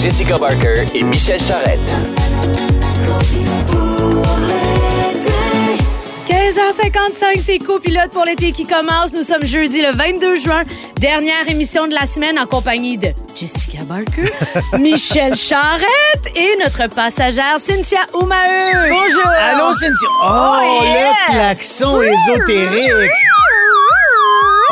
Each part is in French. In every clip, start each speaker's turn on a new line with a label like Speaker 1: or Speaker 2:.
Speaker 1: Jessica Barker et Michel Charrette.
Speaker 2: 15h55, c'est copilote pour l'été qui commence. Nous sommes jeudi le 22 juin, dernière émission de la semaine en compagnie de Jessica Barker, Michel Charrette et notre passagère Cynthia Oumaeu. Bonjour.
Speaker 3: Allô, Cynthia. Oh,
Speaker 2: yeah.
Speaker 3: le klaxon ésotérique.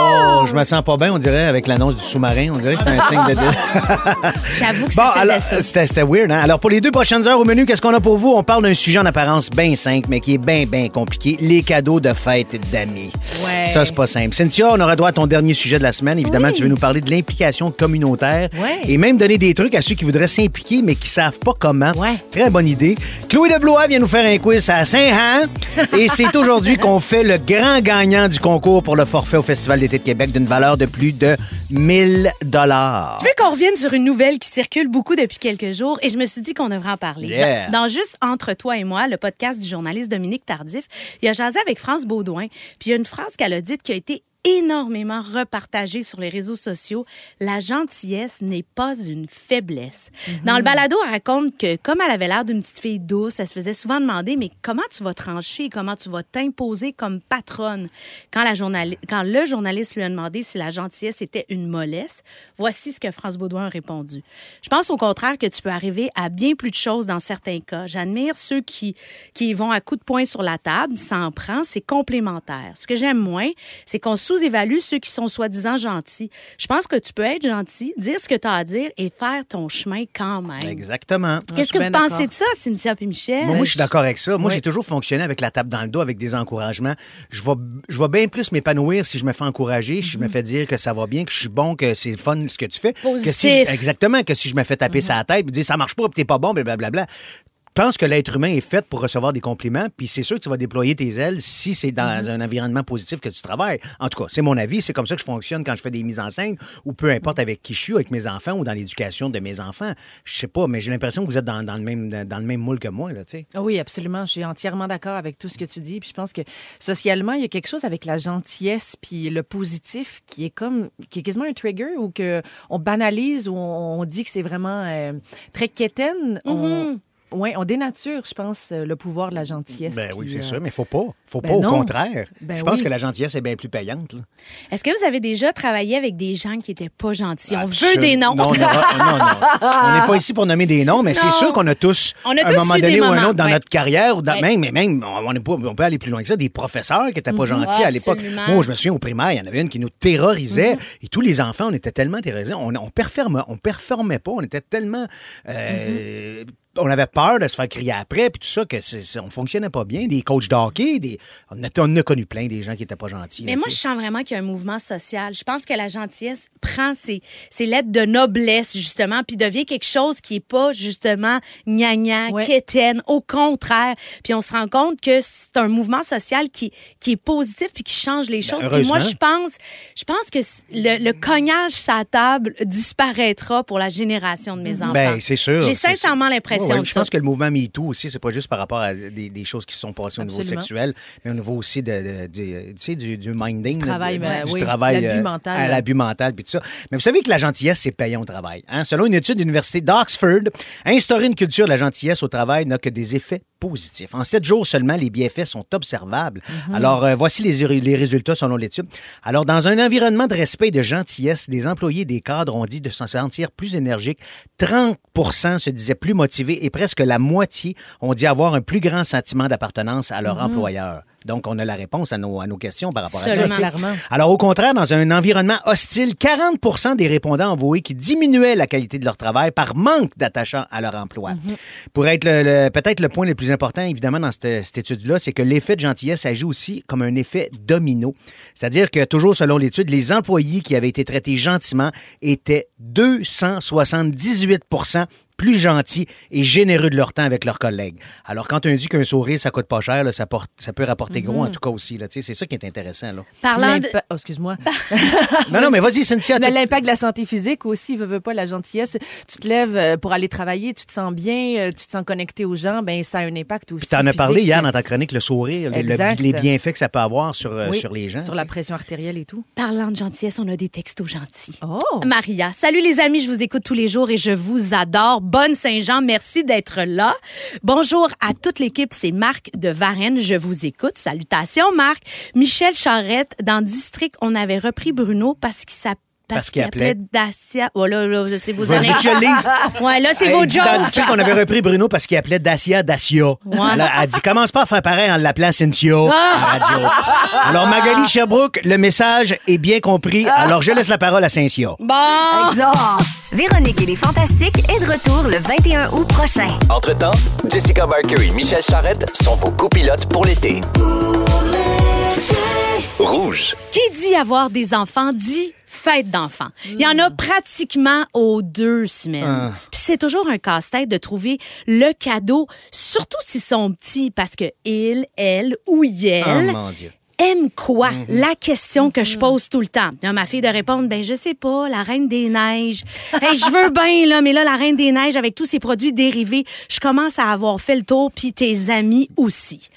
Speaker 3: Oh, je me sens pas bien, on dirait, avec l'annonce du sous-marin. On dirait que c'est un signe de...
Speaker 2: J'avoue que
Speaker 3: Bon,
Speaker 2: ça ça.
Speaker 3: c'était c'était weird, hein? Alors, pour les deux prochaines heures au menu, qu'est-ce qu'on a pour vous? On parle d'un sujet en apparence bien simple, mais qui est bien, bien compliqué. Les cadeaux de fête d'amis.
Speaker 2: Ouais.
Speaker 3: Ça, c'est pas simple. Cynthia, on aura droit à ton dernier sujet de la semaine. Évidemment,
Speaker 2: Oui.
Speaker 3: tu veux nous parler de l'implication communautaire
Speaker 2: Ouais.
Speaker 3: et même donner des trucs à ceux qui voudraient s'impliquer, mais qui savent pas comment.
Speaker 2: Ouais.
Speaker 3: Très bonne idée. Chloé de Blois vient nous faire un quiz à Saint-Han. et c'est aujourd'hui qu'on fait le grand gagnant du concours pour le forfait au Festival de Québec d'une valeur de plus de 1000 dollars.
Speaker 2: Je veux qu'on revienne sur une nouvelle qui circule beaucoup depuis quelques jours et je me suis dit qu'on devrait en parler.
Speaker 3: Yeah.
Speaker 2: Dans, dans Juste entre toi et moi, le podcast du journaliste Dominique Tardif, il a jasé avec France Baudouin, puis il y a une phrase qu'elle a dite qui a été énormément repartagée sur les réseaux sociaux. La gentillesse n'est pas une faiblesse. Dans le balado, elle raconte que comme elle avait l'air d'une petite fille douce, elle se faisait souvent demander mais comment tu vas trancher, comment tu vas t'imposer comme patronne? Quand, la journali- quand le journaliste lui a demandé si la gentillesse était une mollesse. Voici ce que France Baudouin a répondu. Je pense au contraire que tu peux arriver à bien plus de choses dans certains cas. J'admire ceux qui, vont à coups de poing sur la table, ça en prend, c'est complémentaire. Ce que j'aime moins, c'est qu'on sous-évalue ceux qui sont soi-disant gentils. Je pense que tu peux être gentil, dire ce que tu as à dire et faire ton chemin quand même.
Speaker 3: Exactement.
Speaker 2: Qu'est-ce
Speaker 4: je
Speaker 2: que vous pensez de ça, Cynthia et Michel?
Speaker 3: Moi, moi, je suis d'accord avec ça. Moi,
Speaker 4: Oui.
Speaker 3: j'ai toujours fonctionné avec la tape dans le dos, avec des encouragements. Je vais, je vais bien plus m'épanouir si je me fais encourager, si je me fais dire que ça va bien, que je suis bon, que c'est le fun ce que tu fais. Que si
Speaker 2: Positif.
Speaker 3: je- exactement, que si je me fais taper sa tête et dire ça marche pas, puis t'es pas bon, blablabla. Je pense que l'être humain est fait pour recevoir des compliments, puis c'est sûr que tu vas déployer tes ailes si c'est dans un environnement positif que tu travailles. En tout cas, c'est mon avis, c'est comme ça que je fonctionne quand je fais des mises en scène, ou peu importe avec qui je suis, avec mes enfants ou dans l'éducation de mes enfants. Je sais pas, mais j'ai l'impression que vous êtes dans, dans le même, dans le même moule que moi, là, tu sais.
Speaker 4: Ah Oui, absolument. Je suis entièrement d'accord avec tout ce que tu dis. Puis je pense que socialement, il y a quelque chose avec la gentillesse puis le positif qui est comme qui est quasiment un trigger ou que on banalise ou on, on dit que c'est vraiment euh, très quétaine. On, ouais, on dénature, je pense, euh, le pouvoir de la gentillesse.
Speaker 3: Ben oui, c'est
Speaker 4: euh,
Speaker 3: sûr, mais faut pas. Faut
Speaker 4: ben
Speaker 3: pas, au
Speaker 4: non.
Speaker 3: contraire.
Speaker 4: Ben
Speaker 3: je pense
Speaker 4: oui.
Speaker 3: que la gentillesse est bien plus payante.
Speaker 2: Est-ce que vous avez déjà travaillé avec des gens qui étaient pas gentils? On veut des noms.
Speaker 3: Non, non, non. On n'est pas ici pour nommer des noms, mais c'est sûr qu'on a tous,
Speaker 2: On a
Speaker 3: à un
Speaker 2: tous
Speaker 3: moment
Speaker 2: eu
Speaker 3: donné
Speaker 2: des
Speaker 3: ou un
Speaker 2: moments,
Speaker 3: autre dans
Speaker 2: ouais.
Speaker 3: notre carrière, ou dans,
Speaker 2: Ouais.
Speaker 3: même, mais même, on, est pas- on peut aller plus loin que ça, des professeurs qui n'étaient pas gentils à l'époque. Moi, je me souviens au primaire, il y en avait une qui nous terrorisait, et tous les enfants, on était tellement terrorisés, on, on performait, on performait pas, on était tellement... euh, On avait peur de se faire crier après, puis tout ça, que c'est, c'est- on fonctionnait pas bien. Des coachs d'hockey, des, on, a, on a connu plein des gens qui étaient pas gentils.
Speaker 2: Mais
Speaker 3: là,
Speaker 2: moi, je sens vraiment qu'il y a un mouvement social. Je pense que la gentillesse prend ses, ses lettres de noblesse, justement, puis devient quelque chose qui est pas, justement, gna-gna,
Speaker 4: Ouais.
Speaker 2: quétaine. Au contraire. Puis on se rend compte que c'est un mouvement social qui, qui est positif puis qui change les choses. Puis moi, je pense, je pense que le, le cognage sa table disparaîtra pour la génération de mes enfants.
Speaker 3: Ben, c'est sûr.
Speaker 2: J'ai
Speaker 3: c'est
Speaker 2: sincèrement
Speaker 3: sûr.
Speaker 2: l'impression
Speaker 3: Ouais, Je pense que le mouvement MeToo aussi, c'est pas juste par rapport à des, des choses qui se sont passées au niveau sexuel, mais au niveau aussi de, de- de- tu sais, du, du minding.
Speaker 4: Du travail,
Speaker 3: de-
Speaker 4: ben
Speaker 3: du
Speaker 4: oui,
Speaker 3: travail
Speaker 4: l'abus
Speaker 3: euh,
Speaker 4: mental.
Speaker 3: à l'abus mental, puis tout ça. Mais vous savez que la gentillesse, c'est payant au travail. Hein? Selon une étude de l'Université d'Oxford, instaurer une culture de la gentillesse au travail n'a que des effets positifs. En sept jours seulement, les bienfaits sont observables.
Speaker 4: Mhm.
Speaker 3: Alors, euh, voici les, les résultats selon l'étude. Alors, dans un environnement de respect et de gentillesse, des employés et des cadres ont dit de se sentir plus énergiques. 30 se disaient plus motivés et presque la moitié ont dit avoir un plus grand sentiment d'appartenance à leur
Speaker 4: Mhm.
Speaker 3: employeur. Donc, on a la réponse à nos, à nos questions par rapport à ça.
Speaker 4: Clairement.
Speaker 3: Alors, au contraire, dans un environnement hostile, 40% des répondants ont avoué qu'ils diminuaient la qualité de leur travail par manque d'attachant à leur emploi. Pour être le, le- peut-être le point le plus important, évidemment, dans cette, cette étude-là, c'est que l'effet de gentillesse agit aussi comme un effet domino. C'est-à-dire que, toujours selon l'étude, les employés qui avaient été traités gentiment étaient 278 plus gentils et généreux de leur temps avec leurs collègues. Alors, quand on dit qu'un sourire, ça coûte pas cher, là, ça, porte- ça peut rapporter gros en tout cas aussi. là. Tu sais, C'est ça qui est intéressant. Là.
Speaker 2: Parlant de...
Speaker 4: Oh, excuse-moi.
Speaker 3: Non, non, mais vas-y, Cynthia.
Speaker 4: L'impact de la santé physique aussi, veut, veut pas, la gentillesse. Tu te lèves euh, pour aller travailler, tu te sens bien, euh, tu te sens connecté aux gens, ben ça a un impact aussi.
Speaker 3: Puis t'en as parlé hier dans ta chronique, le sourire, le- le-
Speaker 4: Exact.
Speaker 3: les bienfaits que ça peut avoir sur, euh,
Speaker 4: Oui,
Speaker 3: sur les gens.
Speaker 4: Sur
Speaker 3: tu
Speaker 4: la
Speaker 3: sais.
Speaker 4: pression artérielle et tout.
Speaker 2: Parlant de gentillesse, on a des textos gentils.
Speaker 4: Oh!
Speaker 2: Maria. Salut les amis, je vous écoute tous les jours et je vous adore. Bonne Saint-Jean, merci d'être là. Bonjour à toute l'équipe, c'est Marc de Varennes, je vous écoute. Salutations Marc. Michel Charrette, dans District, on avait repris Bruno parce qu'il s'appelait
Speaker 3: Parce qu'il appelait-
Speaker 2: Dacia. Oh là, là, c'est vos anecdotes.
Speaker 3: je lise.
Speaker 2: Ouais, là, c'est vos
Speaker 3: dit dans le
Speaker 2: jokes.
Speaker 3: district qu'on avait repris Bruno parce qu'il appelait Dacia Dacia. Elle, a, elle dit commence pas à faire pareil en l'appelant Cynthia
Speaker 2: Ah!
Speaker 3: à la radio. Alors Magali Sherbrooke, le message est bien compris. Alors je laisse la parole à Cynthia.
Speaker 2: Bon.
Speaker 5: Véronique et les Fantastiques est de retour le 21 août prochain.
Speaker 1: Entre-temps, Jessica Barker et Michel Charrette sont vos copilotes pour l'été. Rouge.
Speaker 2: Qui dit avoir des enfants dit fête d'enfants. Il y en a pratiquement aux deux semaines. Puis c'est toujours un casse-tête de trouver le cadeau, surtout s'ils sont petits, parce que il, elle ou
Speaker 3: Oh
Speaker 2: elle
Speaker 3: mon Dieu.
Speaker 2: aime quoi? La question que je pose tout le temps. Là, ma fille de répondre, ben je sais pas, la Reine des Neiges. Hey, je veux bien, là, mais là, la Reine des Neiges, avec tous ses produits dérivés, je commence à avoir fait le tour, puis tes amis aussi.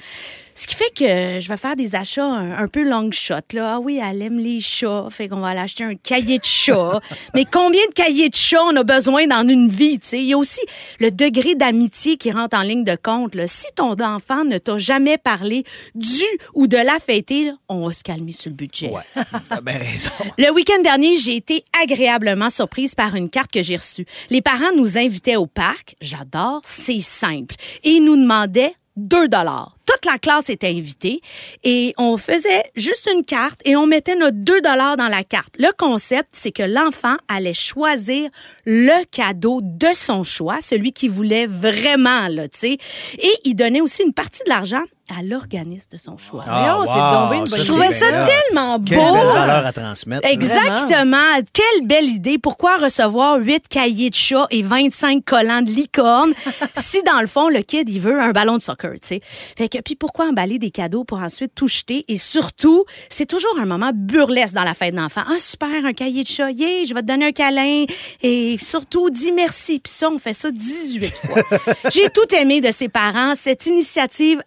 Speaker 2: Ce qui fait que je vais faire des achats un, un peu long shot. Là. Ah oui, elle aime les chats, fait qu'on va aller acheter un cahier de chat. Mais combien de cahiers de chat on a besoin dans une vie? tu sais? Il y a aussi le degré d'amitié qui rentre en ligne de compte. là. Si ton enfant ne t'a jamais parlé du ou de la fêter, là, on va se calmer sur le budget.
Speaker 3: Ouais, t'as bien raison.
Speaker 2: Le week-end dernier, j'ai été agréablement surprise par une carte que j'ai reçue. Les parents nous invitaient au parc. J'adore, c'est simple. Et ils nous demandaient 2 dollars. Toute la classe était invitée et on faisait juste une carte et on mettait notre 2 dollars dans la carte. Le concept, c'est que l'enfant allait choisir le cadeau de son choix, celui qu'il voulait vraiment, là, tu sais. Et il donnait aussi une partie de l'argent à l'organisme de son choix.
Speaker 3: Ah,
Speaker 4: c'est une bonne
Speaker 2: Je trouvais ça tellement beau.
Speaker 3: Quelle belle valeur à transmettre.
Speaker 2: Exactement. Quelle belle idée. Pourquoi recevoir 8 cahiers de chat et 25 collants de licorne si, dans le fond, le kid, il veut un ballon de soccer, tu sais? Fait que, puis pourquoi emballer des cadeaux pour ensuite tout jeter? Et surtout, c'est toujours un moment burlesque dans la fête d'enfant. Ah, super, un cahier de chat. Yeah, je vais te donner un câlin. Et surtout, dis merci. Puis ça, on fait ça 18 fois. J'ai tout aimé de ses parents. Cette initiative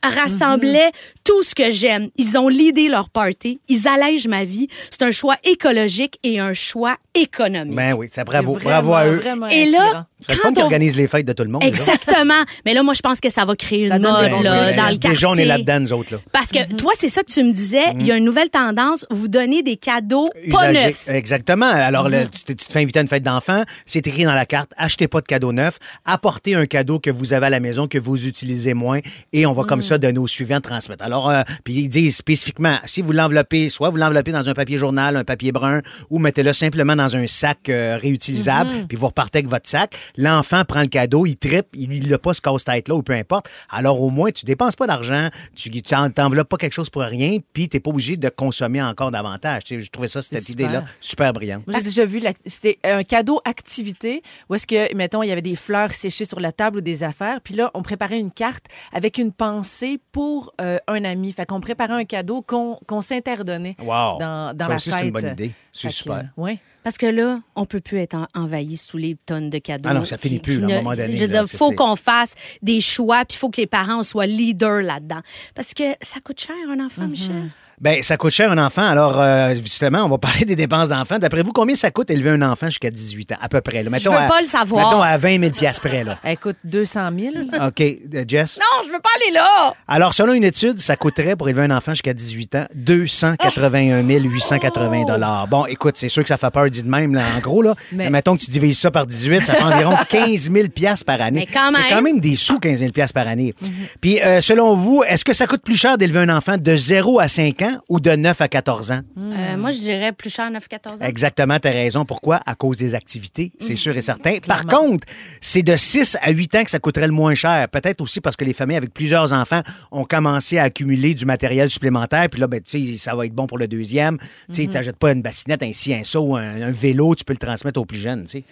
Speaker 2: rassemblait tout ce que j'aime. Ils ont l'idée leur party. Ils allègent ma vie. C'est un choix écologique et un choix économique.
Speaker 3: Ben oui,
Speaker 4: C'est
Speaker 3: bravo,
Speaker 4: vraiment,
Speaker 3: bravo à eux.
Speaker 2: et
Speaker 4: inspirant.
Speaker 2: là,
Speaker 3: C'est le fun qui
Speaker 2: on...
Speaker 3: organise les fêtes de tout le monde. là.
Speaker 2: Exactement. Mais là, moi, je pense que ça va créer
Speaker 4: Ça
Speaker 2: une mode
Speaker 4: bons
Speaker 2: là, dans le quartier.
Speaker 3: Déjà, on est là-dedans, nous autres. Là.
Speaker 2: Parce que toi, c'est ça que tu me disais. Il y a une nouvelle tendance. Vous donnez des cadeaux pas neufs.
Speaker 3: Exactement. Alors, le- tu, te, tu te fais inviter à une fête d'enfant, c'est écrit dans la carte, achetez pas de cadeau neuf, apportez un cadeau que vous avez à la maison, que vous utilisez moins, et on va comme ça donner aux suivants transmettre. Alors, euh, puis ils disent spécifiquement, si vous l'enveloppez, soit vous l'enveloppez dans un papier journal, un papier brun, ou mettez-le simplement dans un sac euh, réutilisable, puis vous repartez avec votre sac. L'enfant prend le cadeau, il tripe, il n'a pas ce casse-tête-là, ou peu importe. Alors, au moins, tu dépenses pas d'argent, tu tu en- t'enveloppes pas quelque chose pour rien, puis t'es pas obligé de consommer encore davantage. Tu sais, je trouvais ça, cette idée-là, super brillante.
Speaker 4: J'ai déjà vu, c'était un cadeau activité où est-ce que, mettons, il y avait des fleurs séchées sur la table ou des affaires. Puis là, on préparait une carte avec une pensée pour euh, un ami. Fait qu'on préparait un cadeau qu'on qu'on s'interdonnait
Speaker 3: Wow.
Speaker 4: dans, dans
Speaker 3: Ça
Speaker 4: la
Speaker 3: aussi,
Speaker 4: fête.
Speaker 3: c'est une bonne idée. C'est
Speaker 4: que,
Speaker 3: super.
Speaker 4: euh, ouais.
Speaker 2: Parce que là, on peut plus être en- envahi sous les tonnes de cadeaux.
Speaker 3: Ah non, ça finit plus, à un
Speaker 2: ne-
Speaker 3: moment donné,
Speaker 2: Je veux
Speaker 3: là,
Speaker 2: dire, faut qu'on fasse des choix, puis il faut que les parents soient leaders là-dedans. Parce que ça coûte cher, un enfant, Michel.
Speaker 3: Ben, ça coûte cher un enfant. Alors, euh, justement, on va parler des dépenses d'enfants. D'après vous, combien ça coûte élever un enfant jusqu'à 18 ans, à peu près? Là? Mettons
Speaker 2: veux
Speaker 3: à-
Speaker 2: pas le savoir.
Speaker 3: Mettons à 20 000 piastres près, là.
Speaker 4: Écoute, 200 000.
Speaker 3: OK, euh, Jess?
Speaker 2: Non, je veux pas aller là!
Speaker 3: Alors, selon une étude, ça coûterait pour élever un enfant jusqu'à 18 ans 281 880 dollars. Bon, écoute, c'est sûr que ça fait peur dit de même, là, en gros. Là.
Speaker 4: Mais-
Speaker 3: Mettons que tu divises ça par 18, ça fait environ 15 000 piastres par année.
Speaker 2: Mais quand
Speaker 3: C'est quand même des sous, 15 000 piastres par année. Puis, euh, selon vous, est-ce que ça coûte plus cher d'élever un enfant de 0 à 5 ans ans ou de 9 à 14 ans?
Speaker 2: Euh, moi, je dirais plus cher 9-14 ans.
Speaker 3: Exactement, tu as raison. Pourquoi? À cause des activités, c'est sûr et certain. Par contre, c'est de 6 à 8 ans que ça coûterait le moins cher. Peut-être aussi parce que les familles avec plusieurs enfants ont commencé à accumuler du matériel supplémentaire. Puis là, ben, tu sais, ça va être bon pour le deuxième. Tu t'achètes pas une bassinette, un ci, un saut, un, un vélo, tu peux le transmettre aux plus jeunes. Fait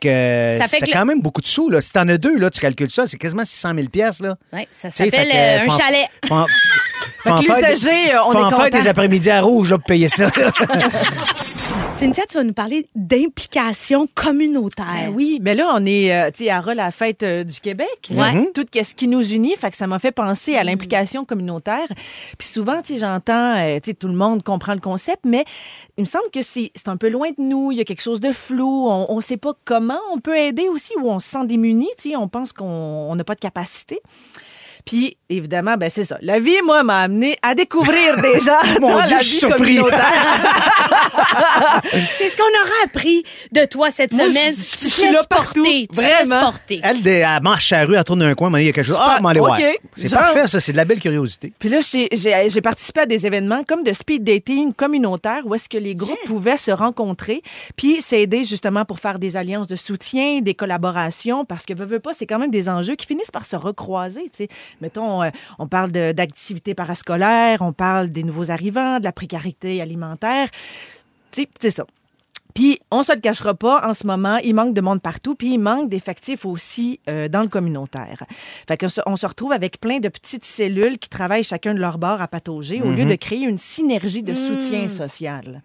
Speaker 3: que
Speaker 2: Ça fait
Speaker 3: c'est
Speaker 2: que
Speaker 3: quand même beaucoup de sous. Là. Si t'en as deux, là, tu calcules ça, c'est quasiment 600 000 pièces là.
Speaker 2: Ouais, ça s'appelle
Speaker 3: fait
Speaker 2: euh, un chalet.
Speaker 3: En
Speaker 4: que l'usager, on est
Speaker 3: faire des après-midi à rouge là, pour payer ça.
Speaker 2: Cynthia, tu vas nous parler d'implication communautaire.
Speaker 4: Ben oui, mais là, on est euh, tu sais, à la fête euh, du Québec.
Speaker 2: Ouais.
Speaker 4: là. Tout ce qui nous unit, fait que ça m'a fait penser à l'implication communautaire. Puis souvent, j'entends, euh, tout le monde comprend le concept, mais il me semble que c'est un peu loin de nous. Il y a quelque chose de flou. On ne sait pas comment on peut aider aussi ou on se sent démuni. On pense qu'on on n'a pas de capacité. Puis, évidemment, ben c'est ça. La vie, moi, m'a amené à découvrir des gens
Speaker 3: Mon
Speaker 4: dans
Speaker 3: Dieu,
Speaker 4: la
Speaker 3: je suis
Speaker 4: vie
Speaker 3: surpris.
Speaker 4: communautaire.
Speaker 2: C'est ce qu'on aura appris de toi cette
Speaker 4: Moi,
Speaker 2: semaine.
Speaker 4: je-
Speaker 2: tu
Speaker 4: je
Speaker 2: te
Speaker 4: suis là partout.
Speaker 2: porter.
Speaker 4: Vraiment.
Speaker 3: Elle, elle marche à la rue, elle tourne un coin, il y a quelque chose.
Speaker 4: Je
Speaker 3: Ah,
Speaker 4: pense-
Speaker 3: m'en aller voir.
Speaker 4: OK.
Speaker 3: C'est
Speaker 4: Genre-
Speaker 3: parfait, ça. C'est de la belle curiosité.
Speaker 4: Puis là, j'ai- participé à des événements comme de speed dating communautaire où est-ce que les groupes pouvaient se rencontrer puis s'aider justement pour faire des alliances de soutien, des collaborations, parce que, veux, veux pas, c'est quand même des enjeux qui finissent par se recroiser. tu sais. Mettons, euh, on parle d'activités parascolaires, on parle des nouveaux arrivants, de la précarité alimentaire. C'est ça. Puis, on se le cachera pas, en ce moment, il manque de monde partout, puis il manque d'effectifs aussi euh, dans le communautaire. Fait que se- on se retrouve avec plein de petites cellules qui travaillent chacun de leur bord à patauger au lieu de créer une synergie de soutien social.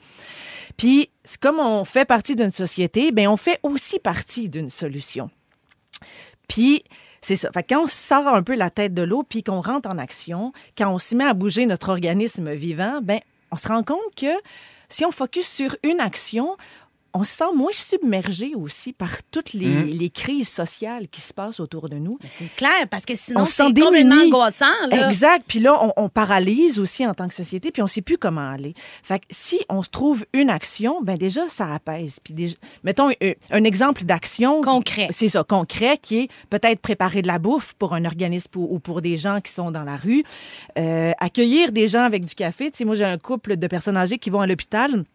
Speaker 4: Puis, comme on fait partie d'une société, ben on fait aussi partie d'une solution. Puis, c'est ça. Quand on sort un peu la tête de l'eau, puis qu'on rentre en action, quand on se met à bouger notre organisme vivant, ben on se rend compte que si on focus sur une action, on se sent moins submergé aussi par toutes les,
Speaker 3: Mmh.
Speaker 4: les crises sociales qui se passent autour de nous.
Speaker 2: C'est clair, parce que sinon,
Speaker 4: On se sent
Speaker 2: c'est complètement angoissant. Là.
Speaker 4: Exact. Puis là, on, on paralyse aussi en tant que société, puis on sait plus comment aller. Fait que si on se trouve une action, ben déjà, ça apaise. Puis déjà, mettons un, un exemple d'action.
Speaker 2: Concret.
Speaker 4: C'est ça, concret, qui est peut-être préparer de la bouffe pour un organisme ou, ou pour des gens qui sont dans la rue. Euh, accueillir des gens avec du café. Tu sais, moi, j'ai un couple de personnes âgées qui vont à l'hôpital.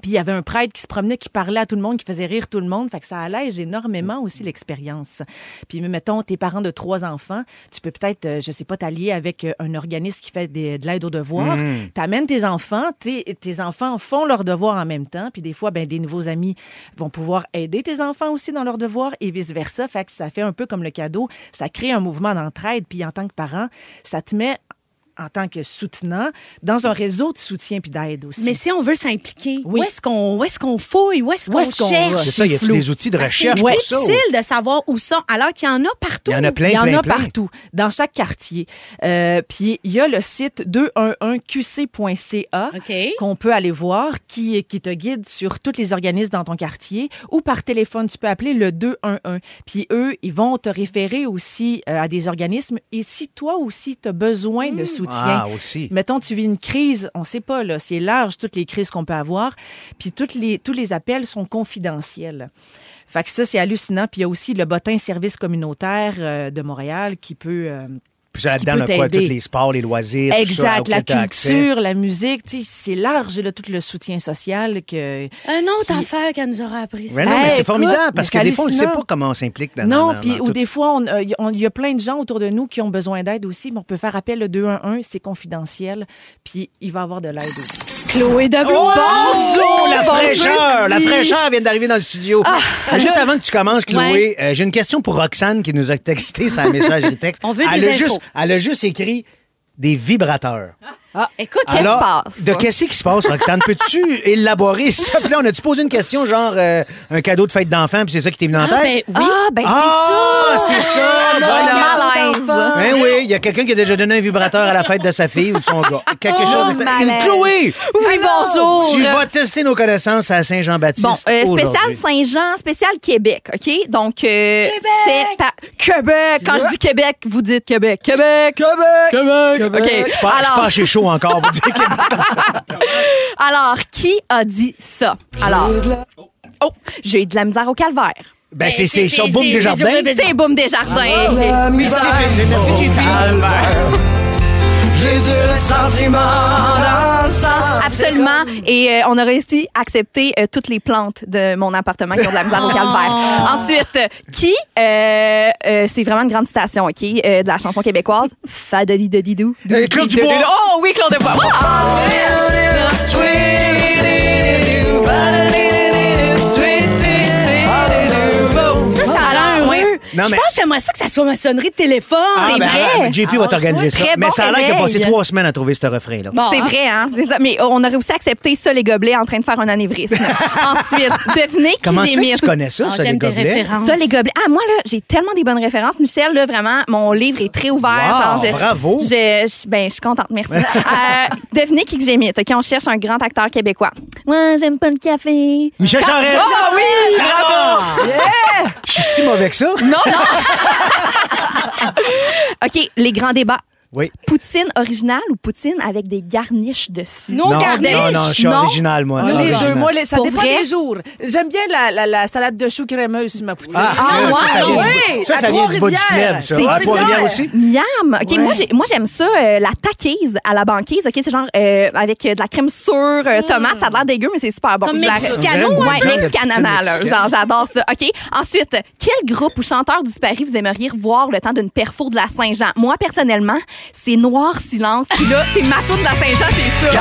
Speaker 4: Puis il y avait un prêtre qui se promenait, qui parlait à tout le monde, qui faisait rire tout le monde. Fait que ça allège énormément aussi l'expérience. Puis mettons, tes parents de trois enfants, tu peux peut-être, euh, je sais pas, t'allier avec euh, un organisme qui fait des- de l'aide aux devoirs. T'amènes tes enfants, tes, tes enfants font leurs devoirs en même temps. Puis des fois, ben, des nouveaux amis vont pouvoir aider tes enfants aussi dans leurs devoirs et vice-versa. Fait que ça fait un peu comme le cadeau. Ça crée un mouvement d'entraide. Puis en tant que parent, ça te met en tant que soutenant dans un réseau de soutien puis d'aide aussi.
Speaker 2: Mais si on veut s'impliquer,
Speaker 4: Oui.
Speaker 2: où est-ce qu'on où est-ce qu'on fouille? Où est-ce qu'on
Speaker 4: est-ce qu'on
Speaker 2: cherche?
Speaker 3: C'est ça, y a-tu
Speaker 4: flou?
Speaker 3: des outils de
Speaker 2: que
Speaker 3: recherche
Speaker 2: C'est
Speaker 3: pour ça? ou-
Speaker 2: difficile de savoir où ça, alors qu'il y en a partout.
Speaker 3: Il y en a plein,
Speaker 4: Il y en
Speaker 3: plein,
Speaker 4: a
Speaker 3: plein.
Speaker 4: partout, dans chaque quartier. Euh, Puis il y a le site 211qc.ca
Speaker 2: OK.
Speaker 4: qu'on peut aller voir, qui, qui te guide sur tous les organismes dans ton quartier, ou par téléphone, tu peux appeler le 211. Puis eux, ils vont te référer aussi euh, à des organismes. Et si toi aussi, tu as besoin de soutien,
Speaker 3: Ah, aussi.
Speaker 4: Mettons, tu vis une crise, on sait pas, là, c'est large, toutes les crises qu'on peut avoir, puis toutes les, tous les appels sont confidentiels. Fait que ça, c'est hallucinant. Puis il y a aussi le bottin service communautaire euh, de Montréal qui peut... euh,
Speaker 3: Puis ça, là-dedans,
Speaker 4: qui
Speaker 3: on
Speaker 4: peut
Speaker 3: a quoi? Tous les sports, les loisirs, tout ça,
Speaker 4: exact, la culture, la musique, tu sais, c'est large, là, tout le soutien social que...
Speaker 2: Une autre
Speaker 4: Qui-
Speaker 2: affaire qu'elle nous aura appris.
Speaker 3: Mais non, mais
Speaker 4: Hey,
Speaker 3: c'est
Speaker 4: écoute,
Speaker 3: formidable parce que des fois, on ne sait pas comment on s'implique dans
Speaker 4: Non, puis ou
Speaker 3: tout
Speaker 4: des fois, on, euh, y- il a plein de gens autour de nous qui ont besoin d'aide aussi, mais on peut faire appel au 211, c'est confidentiel, puis il va y avoir de l'aide aussi.
Speaker 2: Chloé de
Speaker 3: Bonjour, la
Speaker 4: Bonjour,
Speaker 3: fraîcheur! La fraîcheur vient d'arriver dans le studio. Euh, Juste avant que tu commences, Chloé, euh, j'ai une question pour Roxane qui nous a texté sa messagerie texte.
Speaker 2: On veut
Speaker 3: elle
Speaker 2: des
Speaker 3: a
Speaker 2: infos.
Speaker 3: juste, Elle a juste écrit des vibrateurs.
Speaker 2: Écoute, qu'est-ce qui
Speaker 3: Alors,
Speaker 2: se passe?
Speaker 3: de qu'est-ce qui se passe, Roxane? Peux-tu élaborer, s'il te plaît? On a-tu posé une question, genre euh, un cadeau de fête d'enfant, puis c'est ça qui t'est venu en
Speaker 2: Ah,
Speaker 3: tête?
Speaker 2: ben oui.
Speaker 5: Ah, ben
Speaker 3: Ah, c'est ça! voilà!
Speaker 5: malaise.
Speaker 3: Ben oui, il y a quelqu'un qui a déjà donné un vibrateur à la fête de sa fille ou de son gars. Quelque
Speaker 5: Oh,
Speaker 3: chose de...
Speaker 5: malaise.
Speaker 3: Chloé!
Speaker 5: Oui, bonjour.
Speaker 3: Tu vas tester nos connaissances à Saint-Jean-Baptiste
Speaker 5: Bon, euh, spécial. Saint-Jean, spécial Québec, OK? Donc, euh, c'est par- Québec! Quand je dis Québec, vous dites Québec. Québec!
Speaker 3: Québec!
Speaker 5: OK.
Speaker 3: Je suis pas, je suis
Speaker 5: Alors,
Speaker 3: pas chez chaud encore, vous dire comme ça.
Speaker 5: alors, qui a dit ça? Alors, oh, j'ai eu de la misère au calvaire.
Speaker 3: Ben, c'est,
Speaker 2: c'est-
Speaker 3: ça,
Speaker 2: c'est-
Speaker 3: boum
Speaker 2: c'est-
Speaker 3: des jardins.
Speaker 2: c'est-
Speaker 5: C'est Boum des Jardins.
Speaker 3: Merci, JP.
Speaker 6: J'ai du ressentiment dans le sang.
Speaker 5: Absolument. Et euh, on a réussi à accepter euh, toutes les plantes de mon appartement qui ont de la misère au calvaire. Ensuite, euh, qui, euh, euh, c'est vraiment une grande citation, OK, euh, de la chanson québécoise, Fadeli de Didou.
Speaker 3: Euh, Claude Dubois.
Speaker 5: Oh oui, Claude Dubois.
Speaker 2: Ça,
Speaker 3: Non,
Speaker 2: Je
Speaker 3: mais-
Speaker 2: pense que j'aimerais ça que ça soit ma sonnerie de téléphone.
Speaker 3: Ah,
Speaker 5: C'est
Speaker 3: ben,
Speaker 5: vrai.
Speaker 3: ah, JP va t'organiser ça. Mais
Speaker 5: bon
Speaker 3: ça a l'air qu'il a passé trois semaines à trouver ce refrain-là.
Speaker 2: Bon,
Speaker 5: C'est
Speaker 2: hein?
Speaker 5: vrai, hein? C'est ça. Mais on a réussi à accepter ça, les gobelets, en train de faire un anévrisme. Ensuite, devinez qui
Speaker 3: Comment
Speaker 5: j'ai mis.
Speaker 3: tu connais ça,
Speaker 2: Ah,
Speaker 3: ça, les gobelets?
Speaker 2: références.
Speaker 5: Ça, les gobelets. Ah, moi, là, j'ai tellement des bonnes références. Michel, là, vraiment, mon livre est très ouvert.
Speaker 3: Wow, bravo.
Speaker 5: Je, je- ben, je suis contente, merci. Euh, devinez qui que j'ai mis. OK, on cherche un grand acteur québécois. Moi, j'aime pas le café.
Speaker 3: Michel Charest!
Speaker 5: Ah oui!
Speaker 3: Bravo! Je suis si mauvais que ça?
Speaker 5: Non! OK, les grands débats.
Speaker 3: Oui.
Speaker 5: Poutine originale ou poutine avec des garniches dessus?
Speaker 2: Non,
Speaker 3: non,
Speaker 2: garniche.
Speaker 3: non, non, je suis
Speaker 5: Non.
Speaker 3: original, moi.
Speaker 4: Les
Speaker 3: Original.
Speaker 4: deux, moi, les- ça
Speaker 5: Pour
Speaker 4: dépend
Speaker 5: vrai?
Speaker 4: des jours. J'aime bien la, la, la salade de choux crémeuse sur ma poutine.
Speaker 3: Ah,
Speaker 5: Ah,
Speaker 3: ça,
Speaker 5: ouais,
Speaker 3: ça, vient
Speaker 4: oui,
Speaker 3: du, ça, ça vient du bas du fleuve, ça.
Speaker 5: Vrai.
Speaker 3: Trois-Rivières aussi?
Speaker 5: Miam! OK,
Speaker 4: Ouais.
Speaker 5: moi, j'ai- moi, j'aime ça, euh, la taquise à la banquise. OK, c'est genre euh, avec euh, de la crème sûre, euh, tomate. Ça a l'air dégueu, mais c'est super bon.
Speaker 2: Comme Mexicano,
Speaker 3: de
Speaker 5: Mexicanana, là. Genre, j'adore ça. OK. Ensuite, quel groupe ou chanteur disparu vous aimeriez revoir le temps d'une perfo de la Saint-Jean? Moi, personnellement, c'est Noir Silence. Puis là, c'est ma de la Saint-Jean, c'est ça.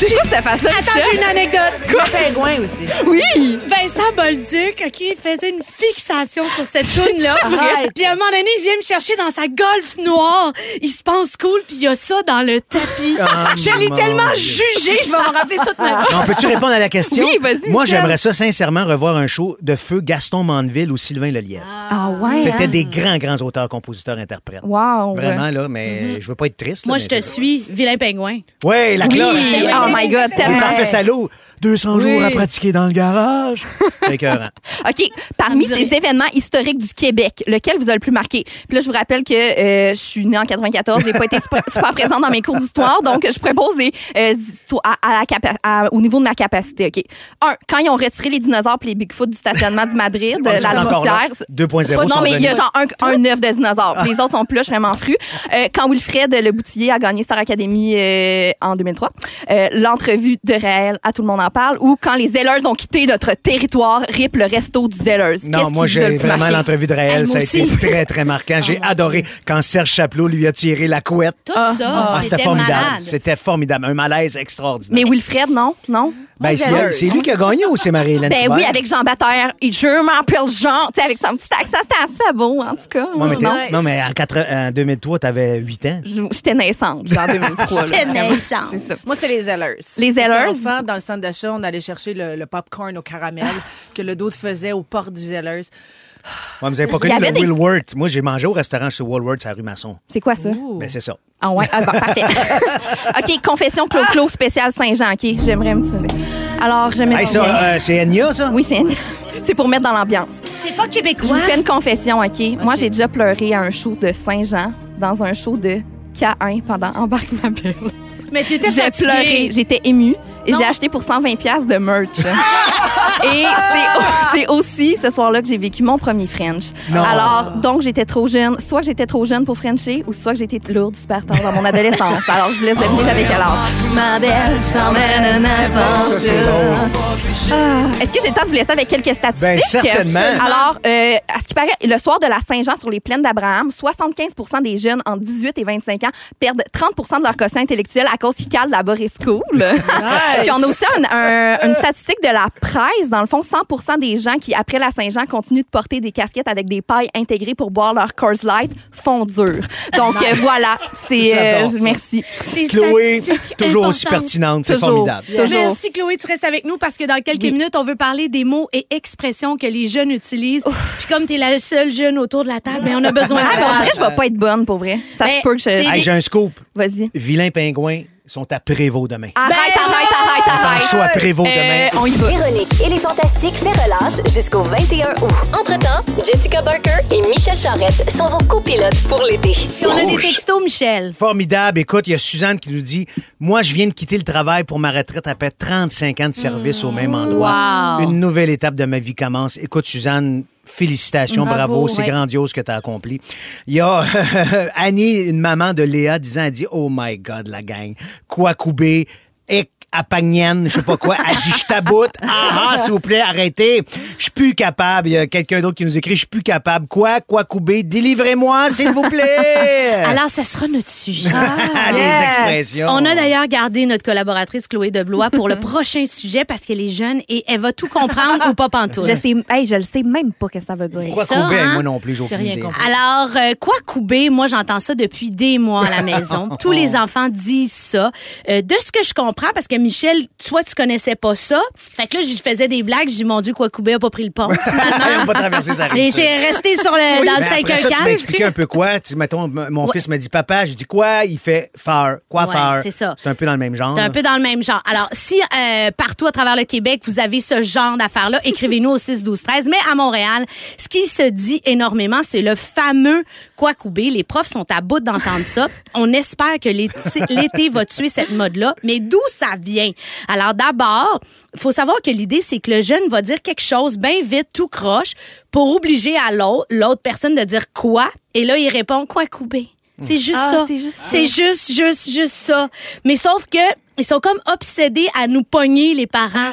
Speaker 5: C'est quoi cette face-là?
Speaker 2: Attends, j'ai une anecdote.
Speaker 4: Le pingouin aussi.
Speaker 5: Oui!
Speaker 2: Vincent Bolduc, OK, faisait une fixation sur cette toune-là.
Speaker 4: vrai?
Speaker 2: Puis à un moment donné, il vient me chercher dans sa golf noire. Il se pense cool, puis il y a ça dans le tapis.
Speaker 3: Ah,
Speaker 2: je l'ai tellement
Speaker 3: Dieu.
Speaker 2: jugé, je vais m'en rappeler toute ma vie.
Speaker 3: Non, peux-tu répondre à la question?
Speaker 5: Oui, vas-y,
Speaker 3: Moi, j'aimerais ça sincèrement revoir un show de feu Gaston Mandeville ou Sylvain Lelièvre.
Speaker 5: Ah ouais?
Speaker 3: C'était
Speaker 5: hein?
Speaker 3: des grands, grands auteurs, compositeurs, interprètes.
Speaker 5: Wow!
Speaker 3: Vraiment, là, mais je veux pas être triste. là,
Speaker 2: Moi, je te suis, vilain pingouin.
Speaker 3: Ouais, la
Speaker 5: Oui!
Speaker 3: cloche.
Speaker 5: Oh my God,
Speaker 3: Le
Speaker 5: tellement.
Speaker 3: parfait salaud. 200 jours à pratiquer dans le garage. C'est écœurant.
Speaker 5: OK. Parmi ces
Speaker 2: dirait-
Speaker 5: événements historiques du Québec, lequel vous a le plus marqué? Puis là, je vous rappelle que euh, je suis née en 94. J'ai pas été super, super présente dans mes cours d'histoire. Donc, je propose des euh, histoires à, à la à- au niveau de ma capacité. OK. Un, quand ils ont retiré les dinosaures puis les Bigfoot du stationnement de Madrid, de
Speaker 3: C'est
Speaker 5: la. Droitière.
Speaker 3: 2.0
Speaker 5: Non, mais il y a genre un, un œuf de dinosaure. Les autres sont plus, je suis vraiment fru. Euh, quand Wilfred Le Boutillier a gagné Star Academy euh, en 2003, euh, l'entrevue de Raël, à tout le monde en parle, ou quand les Zellers ont quitté notre territoire, rip le resto du Zellers.
Speaker 3: Non, moi, j'ai vraiment l'entrevue de Raël. Ça a été très, très marquant. J'ai adoré quand Serge Chaplot lui a tiré la couette.
Speaker 2: Tout ça,
Speaker 3: Ah, c'était
Speaker 2: c'était
Speaker 3: formidable. C'était formidable. Un malaise extraordinaire.
Speaker 5: Mais Wilfred, non? Non?
Speaker 3: Ben, c'est lui qui a gagné ou c'est Marie-Hélène
Speaker 5: Ben
Speaker 3: Thibert?
Speaker 5: oui, avec Jean Bataire. Et je m'appelle Jean. Tu sais, avec son petit accent, c'était assez beau, en tout cas.
Speaker 3: Ouais, mais
Speaker 5: non?
Speaker 3: non, mais en, 80 en 2003, t'avais 8 ans.
Speaker 5: Je- J'étais naissante, en 2003. là,
Speaker 2: J'étais naissante.
Speaker 5: C'est ça.
Speaker 4: Moi, c'est les Zellers.
Speaker 5: Les Zellers?
Speaker 4: dans le centre d'achat, on allait chercher le, le popcorn au caramel que le d'autre faisait aux portes du Zellers.
Speaker 3: Ouais, vous avez pas connu le
Speaker 5: des-
Speaker 3: Woolworth. Moi, j'ai mangé au restaurant chez Woolworth à rue Masson.
Speaker 5: C'est quoi ça?
Speaker 3: Ben, c'est ça.
Speaker 5: Ah ouais, ah, bon, parfait. OK, confession Clo-Clo spécial Saint-Jean. OK, j'aimerais un petit peu. Alors, je me
Speaker 3: Hey, ça, euh, c'est Enya, ça?
Speaker 5: Oui, c'est c'est pour mettre dans l'ambiance.
Speaker 2: C'est pas
Speaker 5: Je
Speaker 2: québécois.
Speaker 5: vous fais une confession, OK? Moi, j'ai déjà pleuré à un show de Saint-Jean dans un show de K1 pendant Embarque ma belle.
Speaker 2: Mais tu étais
Speaker 5: J'ai pleuré, j'étais émue et j'ai acheté pour 120 pièces de merch. et c'est- c'est aussi ce soir-là que j'ai vécu mon premier French.
Speaker 3: Non.
Speaker 5: Alors, donc j'étais trop jeune, soit que j'étais trop jeune pour Frencher ou soit que j'étais lourde super tard dans mon adolescence. Alors, je vous laisse deviner avec quel âge. Ma belle, je t'emmène à n'importe
Speaker 3: Ça, c'est
Speaker 5: où.
Speaker 3: drôle.
Speaker 5: Ah, Est-ce que j'ai le temps de vous laisser avec quelques statistiques?
Speaker 3: Ben, certainement.
Speaker 5: Alors, euh, à ce qui paraît, le soir de la Saint-Jean sur les plaines d'Abraham, 75 des jeunes entre 18 et 25 ans perdent 30 de leur quotient intellectuel à cause qu'ils calent la Boris School. Puis on a aussi un- un- une statistique de la presse. Dans le fond, 100% des gens qui, après la Saint-Jean, continuent de porter des casquettes avec des pailles intégrées pour boire leur Coors Light font dur. Donc, euh, voilà. C'est, euh, merci.
Speaker 2: Des
Speaker 3: Chloé, toujours aussi pertinente. C'est formidable.
Speaker 2: Merci Chloé, tu restes avec nous parce que dans quelques
Speaker 5: Oui.
Speaker 2: minutes, on veut parler des mots et expressions que les jeunes utilisent. Puis comme tu es la seule jeune autour de la table, ben on a besoin
Speaker 5: Ah,
Speaker 2: de
Speaker 5: mais
Speaker 2: toi.
Speaker 5: je vais pas être bonne, pour vrai. Ça
Speaker 2: Ben,
Speaker 5: se peut que je...
Speaker 3: Hey, j'ai un scoop.
Speaker 5: Vas-y.
Speaker 3: Vilain pingouin sont à Prévost demain.
Speaker 5: Arrête, arrête, arrête,
Speaker 3: On
Speaker 5: arrête.
Speaker 3: show à Prévost demain.
Speaker 5: Euh, on y va.
Speaker 7: Véronique et les Fantastiques fait relâche jusqu'au 21 août. Entre-temps, Jessica Barker et Michel Charrette sont vos copilotes pour l'été.
Speaker 2: On a des textos, Michel.
Speaker 3: Formidable. Écoute, il y a Suzanne qui nous dit Moi, je viens de quitter le travail pour ma retraite après 35 ans de service au même endroit.
Speaker 2: Wow.
Speaker 3: Une nouvelle étape de ma vie commence. Écoute, Suzanne, Félicitations, bravo,
Speaker 4: Bravo,
Speaker 3: c'est
Speaker 2: ouais.
Speaker 3: grandiose ce que tu as accompli. Il y a Annie, une maman de Léa, disant, elle dit, oh my God, la gang, quoi Pagnienne, je sais pas quoi, elle dit, je t'aboute, ah ah, s'il vous plaît, arrêtez, je suis plus capable. Il y a quelqu'un d'autre qui nous écrit, je suis plus capable. Quoi, quoi couper, délivrez-moi, s'il vous plaît.
Speaker 2: Alors, ce sera notre sujet.
Speaker 3: les
Speaker 4: Yes.
Speaker 3: expressions.
Speaker 2: On a d'ailleurs gardé notre collaboratrice Chloé Deblois pour le prochain sujet parce qu'elle est jeune et elle va tout comprendre ou pas pantoute.
Speaker 5: Je sais, hey, je le sais même pas ce que ça veut dire.
Speaker 3: Quoi
Speaker 2: ça,
Speaker 3: couper,
Speaker 2: hein?
Speaker 3: moi non plus, j'ai
Speaker 4: rien
Speaker 3: idée.
Speaker 4: compris.
Speaker 2: Alors, euh, quoi couper, moi j'entends ça depuis des mois à la maison. Tous les enfants disent ça. Euh, de ce que je comprends, parce que Michel, toi tu connaissais pas ça. Fait que là, je faisais des blagues, j'ai dit mon Dieu, quoi couper a pas pris le pont. Finalement.
Speaker 3: pas traversé sa rive
Speaker 2: Et c'est resté sur le, dans le
Speaker 3: Mais après ça, tu
Speaker 2: 5
Speaker 3: m'as expliqué un peu quoi. Tu, mettons, mon
Speaker 2: Ouais.
Speaker 3: fils m'a dit, papa, j'ai dit quoi? Il fait faire. Quoi
Speaker 2: Ouais,
Speaker 3: faire?
Speaker 2: c'est ça.
Speaker 3: C'est un peu dans le même genre.
Speaker 2: C'est un peu dans le même genre. Alors, si euh, partout à travers le Québec, vous avez ce genre d'affaires-là, écrivez-nous au 6 12 13. Mais à Montréal, ce qui se dit énormément, c'est le fameux quoi couper. Les profs sont à bout d'entendre ça. On espère que l'été l'été va tuer cette mode-là. Mais d'où ça vient? Alors, d'abord, il faut savoir que l'idée, c'est que le jeune va dire quelque chose bien vite, tout croche, pour obliger à l'autre, l'autre personne de dire quoi. Et là, il répond quoi couper. C'est juste
Speaker 5: Ah,
Speaker 2: ça.
Speaker 5: c'est juste.
Speaker 2: C'est juste, juste, juste ça. Mais sauf que ils sont comme obsédés à nous pogner les parents.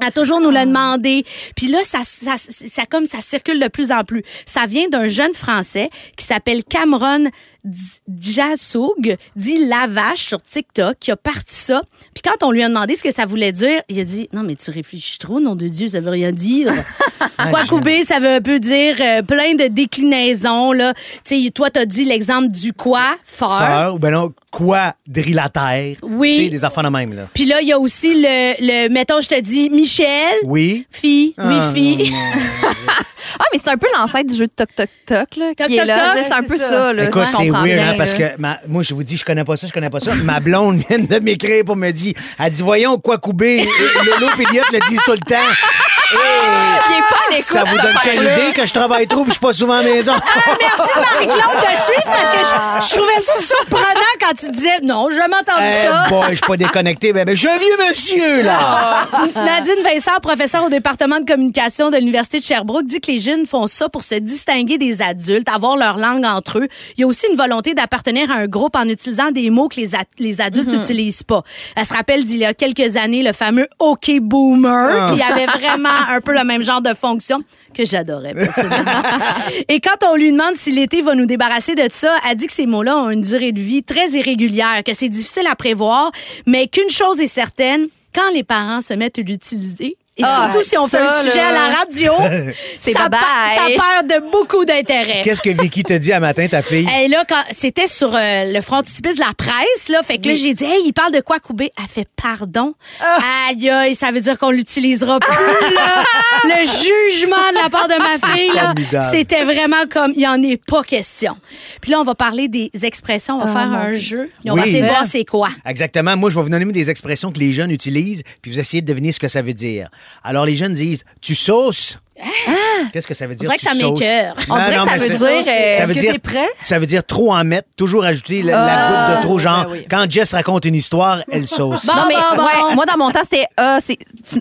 Speaker 2: à toujours nous le demander. Puis là, ça, ça, ça, comme ça circule de plus en plus. Ça vient d'un jeune Français qui s'appelle Cameron Jassoug, dit La Vache sur TikTok, qui a parti ça. Puis quand on lui a demandé ce que ça voulait dire, il a dit Non, mais tu réfléchis trop, nom de Dieu, ça veut rien dire. Quoi couper, ça veut un peu dire euh, plein de déclinaisons. Là. Tu sais, toi, t'as dit l'exemple du quoi, faire.
Speaker 3: Faire, ou ben non, quoi, drillataire.
Speaker 2: Oui.
Speaker 3: Tu sais, des enfants de même, là.
Speaker 2: Puis là, il y a aussi le, le mettons, je te dis, Michel,
Speaker 3: Oui.
Speaker 2: fille, oui,
Speaker 3: Ah,
Speaker 2: fille.
Speaker 3: non, non.
Speaker 5: Ah, mais c'est un peu l'ancêtre du jeu de Toc Toc Toc, là,
Speaker 2: Toc,
Speaker 5: qui est là.
Speaker 2: toc,
Speaker 5: C'est un peu
Speaker 4: ça.
Speaker 5: ça, là.
Speaker 3: Écoute, c'est weird, hein, parce que ma- moi, je vous dis, je connais pas ça, je connais pas ça. Ma blonde vient de m'écrire pour me dire, elle dit, voyons, quoi couper? Lolo et Elliot le disent tout le temps. Hey,
Speaker 5: Il est pas à l'écoute,
Speaker 3: ça vous donne une idée que je travaille trop et je suis pas souvent à la maison?
Speaker 2: Merci Marie-Claude de suivre parce que je, je trouvais ça surprenant quand tu disais non, j'ai jamais entendu
Speaker 3: Eh
Speaker 2: ça.
Speaker 3: boy, je suis pas déconnecté. Ben, ben, je vieux monsieur, là.
Speaker 2: Nadine Vincent, professeure au département de communication de l'Université de Sherbrooke, dit que les jeunes font ça pour se distinguer des adultes, avoir leur langue entre eux. Il y a aussi une volonté d'appartenir à un groupe en utilisant des mots que les, adultes n'utilisent pas. Elle se rappelle d'il y a quelques années le fameux OK Boomer, qui avait vraiment un peu le même genre de fonction que j'adorais. Et quand on lui demande si l'été va nous débarrasser de ça, elle dit que ces mots-là ont une durée de vie très irrégulière, que c'est difficile à prévoir, mais qu'une chose est certaine, quand les parents se mettent à l'utiliser, et
Speaker 5: Ah,
Speaker 2: surtout si on fait
Speaker 5: ça,
Speaker 2: un sujet
Speaker 5: là.
Speaker 2: à la radio,
Speaker 5: C'est
Speaker 2: ça, perd de beaucoup d'intérêt.
Speaker 3: Qu'est-ce que Vicky te dit à matin, ta fille?
Speaker 2: Et là, quand c'était sur euh, le frontispice de la presse, là, fait que là, j'ai dit, hey, il parle de quoi couper? Elle fait pardon. Aïe, aïe, ça veut dire qu'on l'utilisera plus, là. Le jugement de la part de ma fille, là, c'était vraiment comme, il n'y en est pas question. Puis là, on va parler des expressions, on va faire un jeu. Puis on va essayer de voir c'est quoi.
Speaker 3: Exactement. Moi, je vais vous donner des expressions que les jeunes utilisent, puis vous essayez de deviner ce que ça veut dire. Alors, les jeunes disent Tu sauces? Qu'est-ce que ça veut dire?
Speaker 2: dirait que
Speaker 3: tu
Speaker 2: ça m'écoeure.
Speaker 5: On dirait
Speaker 3: non,
Speaker 5: que ça veut
Speaker 3: c'est-
Speaker 5: dire, euh,
Speaker 3: ça
Speaker 4: Est-ce
Speaker 3: veut
Speaker 4: que
Speaker 3: dire
Speaker 4: t'es prêt?
Speaker 3: Ça veut dire trop en mettre, toujours ajouter la, la goutte de trop, genre.
Speaker 4: ben oui.
Speaker 3: Quand Jess raconte une histoire, elle sauce.
Speaker 2: Bon,
Speaker 5: Non, mais
Speaker 2: bon, bon.
Speaker 5: ouais, moi, dans mon temps, c'était ah, c'est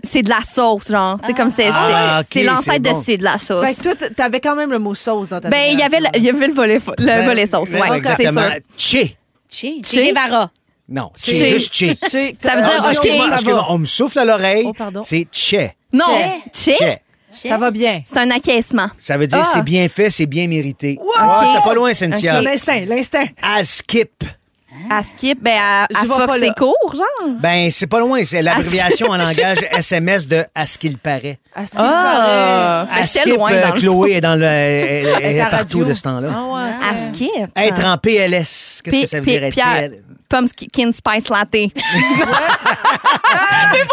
Speaker 5: c'est de la sauce, genre. C'est comme c'est
Speaker 3: Ah,
Speaker 5: c'est- c'est
Speaker 3: ok,
Speaker 5: l'ancêtre
Speaker 3: c'est bon.
Speaker 5: de c'est de la sauce.
Speaker 4: Fait que toi, t'avais quand même le mot sauce dans ta
Speaker 5: Ben, il y avait le, il y avait le volet, le
Speaker 3: Ben,
Speaker 5: volet sauce,
Speaker 3: ben,
Speaker 5: ouais, c'est
Speaker 3: Exactement.
Speaker 5: sûr.
Speaker 3: Tché.
Speaker 2: Che,
Speaker 5: Che.
Speaker 2: Che? Guevara.
Speaker 3: Non,
Speaker 5: Tché.
Speaker 3: tché, juste tché.
Speaker 5: Ça veut dire,
Speaker 3: Ah,
Speaker 5: ok,
Speaker 3: excuse-moi,
Speaker 4: ça
Speaker 3: excuse-moi,
Speaker 4: va.
Speaker 3: on me souffle à l'oreille.
Speaker 4: Oh, pardon.
Speaker 3: C'est tché.
Speaker 5: Non,
Speaker 2: Che.
Speaker 5: che,
Speaker 3: Tché.
Speaker 4: Ça va bien.
Speaker 5: c'est un acquiescement.
Speaker 3: Ça veut dire
Speaker 4: Ah.
Speaker 3: c'est bien fait, c'est bien mérité.
Speaker 5: Ok.
Speaker 3: Ah, C'était pas loin, Cynthia.
Speaker 4: L'instinct, l'instinct.
Speaker 3: À skip.
Speaker 5: À skip, ben, à,
Speaker 4: Je
Speaker 5: à Fox
Speaker 4: pas là.
Speaker 5: c'est court, genre.
Speaker 3: Ben, c'est pas loin. C'est l'abréviation en langage SMS de à ce qu'il paraît.
Speaker 4: À ce qu'il paraît.
Speaker 5: Fait
Speaker 3: À
Speaker 5: que j'étais
Speaker 3: skip,
Speaker 5: loin
Speaker 3: euh,
Speaker 5: dans le
Speaker 3: Chloé est dans le, elle, est partout
Speaker 4: radio.
Speaker 3: de ce temps-là.
Speaker 4: Ah ouais.
Speaker 5: À skip.
Speaker 3: Être en PLS. Qu'est-ce que ça veut dire être
Speaker 5: Pierre,
Speaker 3: PLS?
Speaker 5: Pumpkin Spice Latte.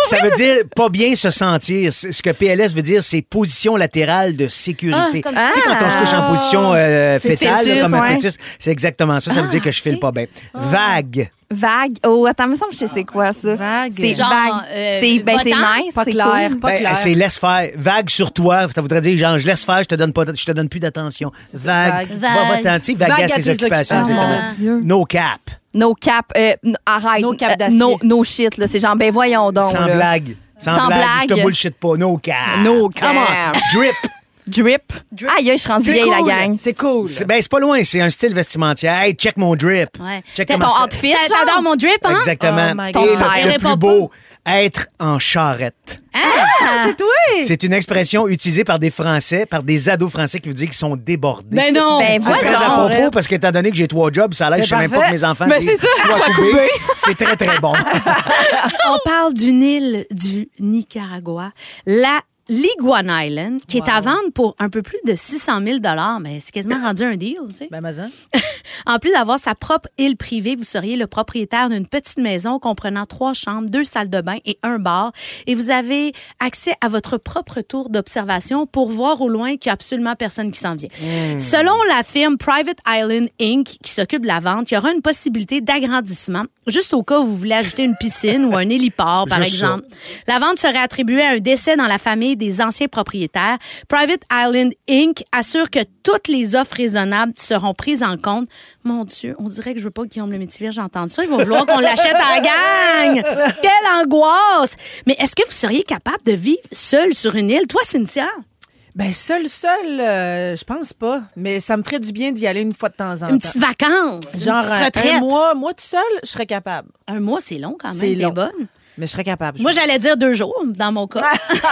Speaker 3: Ça veut dire pas bien se sentir. C'est- Ce que PLS veut dire, c'est position latérale de sécurité.
Speaker 2: Ah, comme-
Speaker 3: Tu sais, quand on se couche en
Speaker 5: Ah.
Speaker 3: position euh, fétale,
Speaker 5: Fœtus,
Speaker 3: comme un
Speaker 5: ouais.
Speaker 3: fœtus, c'est exactement ça. Ça veut dire que je file pas bien. Vague.
Speaker 5: Vague. Oh, attends, me semble que je sais c'est quoi, ça.
Speaker 4: Vague.
Speaker 5: C'est
Speaker 2: Genre,
Speaker 5: vague.
Speaker 2: euh,
Speaker 5: c'est ben, c'est
Speaker 2: bottant,
Speaker 5: nice.
Speaker 4: pas
Speaker 5: c'est
Speaker 4: clair,
Speaker 5: cool.
Speaker 4: pas
Speaker 3: Ben,
Speaker 4: clair.
Speaker 3: c'est laisse faire. Vague sur toi, ça voudrait dire genre je laisse faire, je te donne pas, je te donne plus d'attention. Vague,
Speaker 4: vague.
Speaker 3: va va tenter, vague,
Speaker 4: Vague
Speaker 3: à
Speaker 4: à
Speaker 3: ses occupations.
Speaker 4: occupations.
Speaker 3: c'est
Speaker 2: Ah.
Speaker 5: Dieu.
Speaker 3: No cap,
Speaker 5: No cap. euh, n- arrête.
Speaker 4: No cap
Speaker 5: Euh,
Speaker 4: d'acier.
Speaker 5: no, no shit, là. C'est genre, ben voyons donc.
Speaker 3: sans
Speaker 5: là.
Speaker 3: blague, sans,
Speaker 5: Sans
Speaker 3: blague, je te
Speaker 5: blague.
Speaker 3: bullshit pas. No cap,
Speaker 5: No
Speaker 3: Come on.
Speaker 5: cap.
Speaker 3: Drip,
Speaker 2: Drip.
Speaker 5: Aïe, je suis rendue vieille, la gang.
Speaker 4: C'est cool.
Speaker 3: C'est ben, c'est pas loin, c'est un style vestimentiel. Hey, check mon drip.
Speaker 2: Ouais.
Speaker 3: Check
Speaker 2: T'as
Speaker 5: ton outfit?
Speaker 2: T'adores mon drip, hein?
Speaker 3: Exactement.
Speaker 4: Oh
Speaker 3: le-
Speaker 2: Ton
Speaker 3: le,
Speaker 2: style.
Speaker 3: plus beau, être en charrette.
Speaker 4: C'est toi?
Speaker 3: C'est une expression utilisée par des Français, par des ados français qui veut dire qu'ils sont débordés.
Speaker 2: Ben non.
Speaker 5: Ben,
Speaker 3: C'est très à propos parce qu'étant donné que j'ai trois jobs, ça a l'air je sais même pas que mes enfants
Speaker 5: Ben,
Speaker 3: disent
Speaker 5: c'est ça,
Speaker 3: couper. C'est très, très bon.
Speaker 2: On parle d'une île du Nicaragua, la Liguan Island, qui est à vendre pour un peu plus de 600 000 mais c'est quasiment rendu un deal, tu sais.
Speaker 4: Ben, Mazan.
Speaker 2: En plus d'avoir sa propre île privée, vous seriez le propriétaire d'une petite maison comprenant trois chambres, deux salles de bain et un bar. Et vous avez accès à votre propre tour d'observation pour voir au loin qu'il n'y a absolument personne qui s'en vient. Selon la firme Private Island Inc., qui s'occupe de la vente, il y aura une possibilité d'agrandissement, juste au cas où vous voulez ajouter une piscine ou un héliport, par
Speaker 3: Juste ça.
Speaker 2: exemple. La vente serait attribuée à un décès dans la famille des anciens propriétaires. Private Island Inc. assure que toutes les offres raisonnables seront prises en compte. Mon Dieu, on dirait que je veux pas que Guillaume le Métivier, j'entende ça. Il va vouloir qu'on l'achète à la gang. Quelle angoisse! Mais est-ce que vous seriez capable de vivre seul sur une île? Toi, Cynthia?
Speaker 4: Ben, seul, seul, euh, je pense pas. Mais ça me ferait du bien d'y aller une fois de temps en
Speaker 2: Une
Speaker 4: temps.
Speaker 2: petite vacance?
Speaker 4: Genre
Speaker 2: une
Speaker 4: un,
Speaker 2: petite
Speaker 4: un mois, moi tout seul, je serais capable.
Speaker 2: Un mois, c'est long quand même.
Speaker 4: C'est long.
Speaker 2: bonne.
Speaker 4: Mais je serais capable. je
Speaker 2: Moi,
Speaker 4: pense.
Speaker 2: j'allais dire deux jours, dans mon cas.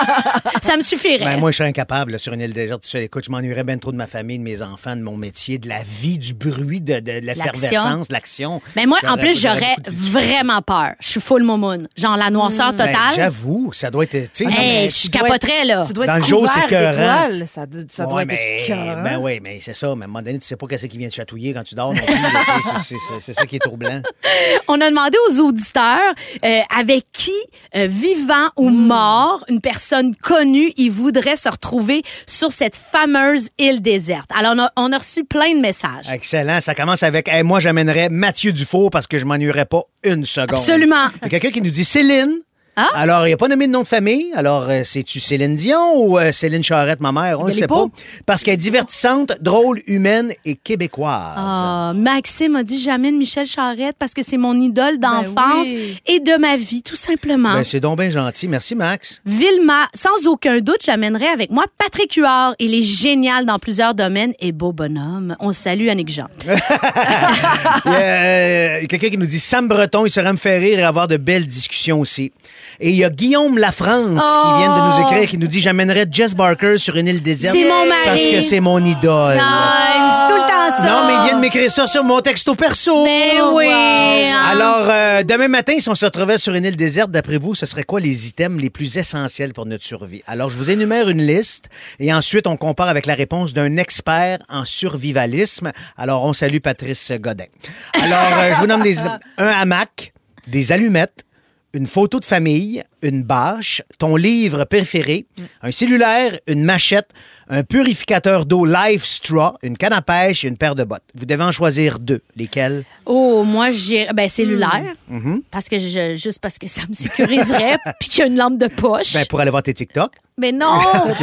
Speaker 2: ça me suffirait.
Speaker 3: Ben, moi, je serais incapable là, sur une île déserte. tout seul. Écoute, je m'ennuierais bien trop de ma famille, de mes enfants, de mon métier, de la vie, du bruit, de, de, de l'effervescence, de l'action.
Speaker 2: Mais moi, en plus, j'aurais
Speaker 3: beaucoup de difficultés.
Speaker 2: vraiment peur. Je suis full momoun. Genre la noirceur
Speaker 3: Ben,
Speaker 2: totale.
Speaker 3: J'avoue, ça doit être. tu sais,
Speaker 2: Hey, je capoterais, là.
Speaker 4: Tu dois
Speaker 3: Dans
Speaker 4: être
Speaker 3: le jour, c'est
Speaker 4: couvert
Speaker 3: écœurant.
Speaker 4: d'étoiles. Ça, doit- ça doit
Speaker 3: Ouais,
Speaker 4: être
Speaker 3: mais,
Speaker 4: écœurant.
Speaker 3: ben oui, mais c'est ça. Mais à un moment donné, tu sais pas qu'est-ce qui vient te chatouiller quand tu dors non plus. là. C'est- c'est- c'est- C'est ça qui est troublant.
Speaker 2: On a demandé aux auditeurs euh, avec qui, euh, vivant ou mort, une personne connue, ils voudraient se retrouver sur cette fameuse île déserte. Alors, on a, on a reçu plein de messages.
Speaker 3: Excellent. Ça commence avec Hey, moi, j'amènerais Mathieu Dufault parce que je m'ennuierais pas une seconde.
Speaker 2: Absolument.
Speaker 3: Il y a quelqu'un qui nous dit Céline.
Speaker 2: Ah?
Speaker 3: Alors, il n'y a pas nommé de nom de famille. Alors, euh, c'est-tu Céline Dion ou euh, Céline Charrette, ma mère? On ne sait pas. Parce qu'elle est divertissante, drôle, humaine et québécoise.
Speaker 2: Ah, Maxime a dit j'amène Michel Charrette parce que c'est mon idole d'enfance
Speaker 4: oui.
Speaker 2: et de ma vie, tout simplement.
Speaker 3: Ben, c'est donc bien gentil. Merci, Max.
Speaker 2: Vilma, sans aucun doute, j'amènerai avec moi Patrick Huard. Il est génial dans plusieurs domaines et beau bonhomme. On salue Annick Jean.
Speaker 3: Il y a, euh, quelqu'un qui nous dit Sam Breton, il saurait me faire rire et avoir de belles discussions aussi. Et il y a Guillaume Lafrance qui vient de nous écrire, qui nous dit J'amènerais Jess Barker sur une île déserte.
Speaker 2: C'est mon mari.
Speaker 3: Parce que c'est mon idole.
Speaker 2: Ah, il dit tout le temps ça.
Speaker 3: Non, mais il vient de m'écrire ça sur mon texto perso.
Speaker 2: Ben oui. hein.
Speaker 3: Alors, euh, demain matin, si on se retrouvait sur une île déserte, d'après vous, ce serait quoi les items les plus essentiels pour notre survie? Alors, je vous énumère une liste et ensuite, on compare avec la réponse d'un expert en survivalisme. Alors, on salue Patrice Godin. Alors, euh, je vous nomme des, un hamac, des allumettes, une photo de famille, une bâche, ton livre préféré, un cellulaire, une machette, un purificateur d'eau Life Straw, une canne à pêche et une paire de bottes. Vous devez en choisir deux. Lesquels?
Speaker 2: Oh, moi, j'ai. Ben, cellulaire.
Speaker 3: Mm-hmm.
Speaker 2: Parce que je, juste parce que ça me sécuriserait. puis qu'il y a une lampe de poche.
Speaker 3: Ben, pour aller voir tes TikTok.
Speaker 2: mais non!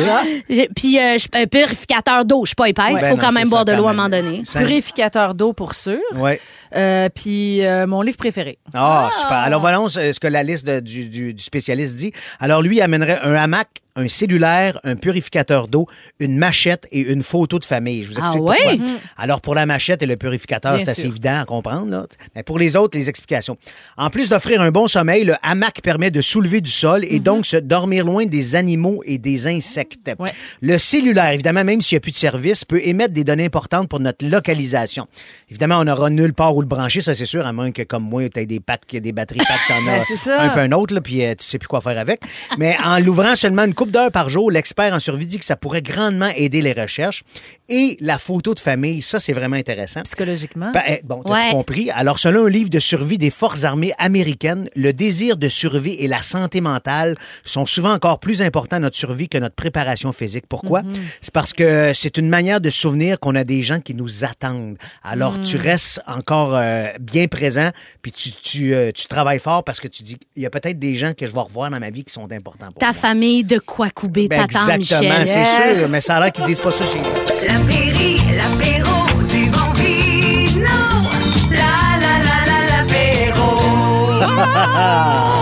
Speaker 2: Puis, euh, je- un purificateur d'eau. Je suis pas épaisse. Il
Speaker 3: Ben
Speaker 2: faut
Speaker 3: non,
Speaker 2: quand même
Speaker 3: ça,
Speaker 2: boire de l'eau à un moment donné.
Speaker 4: Purificateur d'eau pour sûr.
Speaker 3: Ouais.
Speaker 4: Euh, puis euh, mon livre préféré.
Speaker 3: Ah, super. Alors, voilà ce ce que la liste de- du, du- du spécialiste dit. Alors, lui, il amènerait un hamac, un cellulaire, un purificateur d'eau, une machette et une photo de famille. Je vous explique
Speaker 2: Ah ouais?
Speaker 3: pourquoi. Alors, pour la machette et le purificateur, c'est assez évident à comprendre. Là. Mais pour les autres, les explications. En plus d'offrir un bon sommeil, le hamac permet de soulever du sol et donc se dormir loin des animaux et des insectes.
Speaker 4: Ouais.
Speaker 3: Le cellulaire, évidemment, même s'il n'y a plus de service, peut émettre des données importantes pour notre localisation. Évidemment, on n'aura nulle part où le brancher, ça c'est sûr, à moins que, comme moi, tu aies des packs, des batteries packs, t'en as un peu un autre, là, puis euh, tu sais plus quoi faire avec. Mais en l'ouvrant seulement une coupe d'heures par jour, l'expert en survie dit que ça pourrait grandement aider les recherches. Et la photo de famille, ça, c'est vraiment intéressant.
Speaker 4: Psychologiquement.
Speaker 3: Ben, eh, bon, t'as
Speaker 2: Ouais.
Speaker 3: tout compris. Alors, selon un livre de survie des forces armées américaines, le désir de survie et la santé mentale sont souvent encore plus importants à notre survie que notre préparation physique. Pourquoi? C'est parce que c'est une manière de souvenir qu'on a des gens qui nous attendent. Alors, tu restes encore euh, bien présent, puis tu, tu, euh, tu travailles fort parce que tu dis, il y a peut-être des gens que je vais revoir dans ma vie qui sont importants pour
Speaker 2: Ta
Speaker 3: moi.
Speaker 2: famille de quoi couper
Speaker 3: Ben, exactement,
Speaker 2: Michel?
Speaker 3: c'est sûr, mais ça a l'air qu'ils disent pas ça chez nous.
Speaker 6: L'apéri, l'apéro du bon vino. La la la la l'apéro.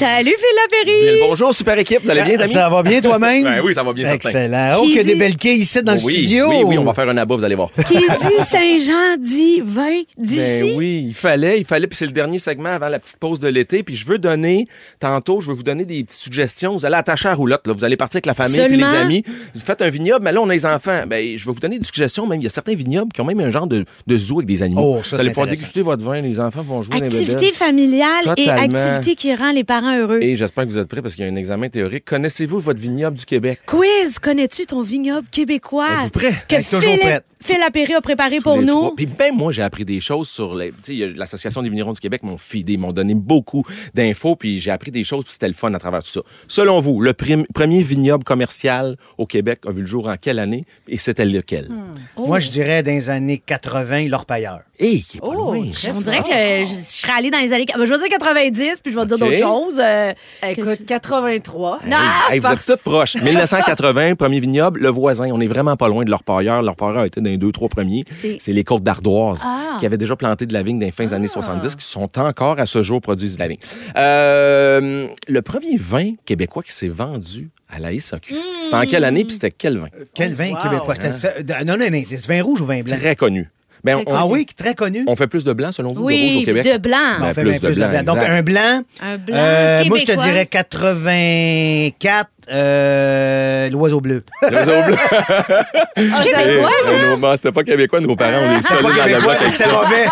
Speaker 2: Salut, Phil Lapéry!
Speaker 8: Bonjour, super équipe. Vous allez bien, amis?
Speaker 3: Ça va bien toi-même?
Speaker 8: Ben oui, ça va bien, certain.
Speaker 3: Excellent. Oh,
Speaker 2: Qui
Speaker 3: qu'il y a des
Speaker 2: dit-
Speaker 3: belles quilles ici dans le
Speaker 8: oui,
Speaker 3: studio.
Speaker 8: Oui, oui, on va faire un abat, vous allez voir.
Speaker 2: Qui dit Saint-Jean dit vin d'ici.
Speaker 8: Ben oui, il fallait, il fallait. Puis c'est le dernier segment avant la petite pause de l'été. Puis je veux donner, tantôt, je veux vous donner des petites suggestions. Vous allez attacher à la roulotte. Là. Vous allez partir avec la famille puis les amis. Vous faites un vignoble, mais là, on a les enfants. Ben, je vais vous donner des suggestions. Même, il y a certains vignobles qui ont même un genre de, de zoo avec des animaux.
Speaker 3: Oh, ça,
Speaker 8: vous allez
Speaker 3: c'est
Speaker 8: pouvoir
Speaker 3: intéressant.
Speaker 8: déguster votre vin. Les enfants vont jouer dans les
Speaker 2: Activité familiale et
Speaker 8: Totalement.
Speaker 2: activité qui rend les parents heureux.
Speaker 8: Et j'espère que vous êtes prêts parce qu'il y a un examen théorique. Connaissez-vous votre vignoble du Québec?
Speaker 2: Quiz, connais-tu ton vignoble québécois?
Speaker 8: Êtes-vous prêts?
Speaker 2: Que Philippe,
Speaker 3: prête.
Speaker 2: Phil Lapéry a préparé pour
Speaker 8: Les
Speaker 2: nous.
Speaker 8: trois. Puis même moi, j'ai appris des choses sur les. A l'Association des vignerons du Québec m'ont fidé, m'ont donné beaucoup d'infos, puis j'ai appris des choses, puis c'était le fun à travers tout ça. Selon vous, le prim- premier vignoble commercial au Québec a vu le jour en quelle année et c'était lequel?
Speaker 2: Oh.
Speaker 3: Moi, je dirais dans les années 80, l'orpailleur.
Speaker 8: Hé, qui est pas
Speaker 4: Oh,
Speaker 8: loin.
Speaker 2: On dirait que je, je serais allée dans les années. ben, Je vais dire 90, puis je vais dire d'autres choses. euh,
Speaker 4: Écoute, 83.
Speaker 2: Non,
Speaker 8: Hey, vous êtes proches. 1980, premier vignoble, le voisin. On est vraiment pas loin de l'orpailleur. L'orpailleur était dans les deux, trois premiers.
Speaker 2: C'est-
Speaker 8: les côtes d'ardoise
Speaker 2: Ah.
Speaker 8: qui avaient déjà planté de la vigne dans les fins des années 70, qui sont encore à ce jour produisent de la vigne. Euh, le premier vin québécois qui s'est vendu à la SAQ, c'était en quelle année puis c'était quel vin?
Speaker 3: Quel vin
Speaker 4: Wow.
Speaker 3: québécois? Ça- Non, non, un indice. Vin rouge ou vin blanc?
Speaker 8: Très connu. Ben, on,
Speaker 3: Ah oui, très connu.
Speaker 8: on fait plus de blanc selon vous, de rouge
Speaker 2: Oui,
Speaker 8: au Québec?
Speaker 2: de blanc.
Speaker 8: Ben,
Speaker 3: On fait
Speaker 8: plus de blanc,
Speaker 3: Donc, un blanc.
Speaker 2: Un blanc
Speaker 3: euh, moi, je te dirais 84, euh, l'oiseau bleu.
Speaker 8: L'oiseau blanc.
Speaker 2: C'est québécois, ça?
Speaker 8: c'était pas québécois, nos parents, on est
Speaker 3: C'était
Speaker 8: solides
Speaker 3: pas
Speaker 8: dans le
Speaker 3: québécois,
Speaker 8: bloc.
Speaker 3: c'était mauvais.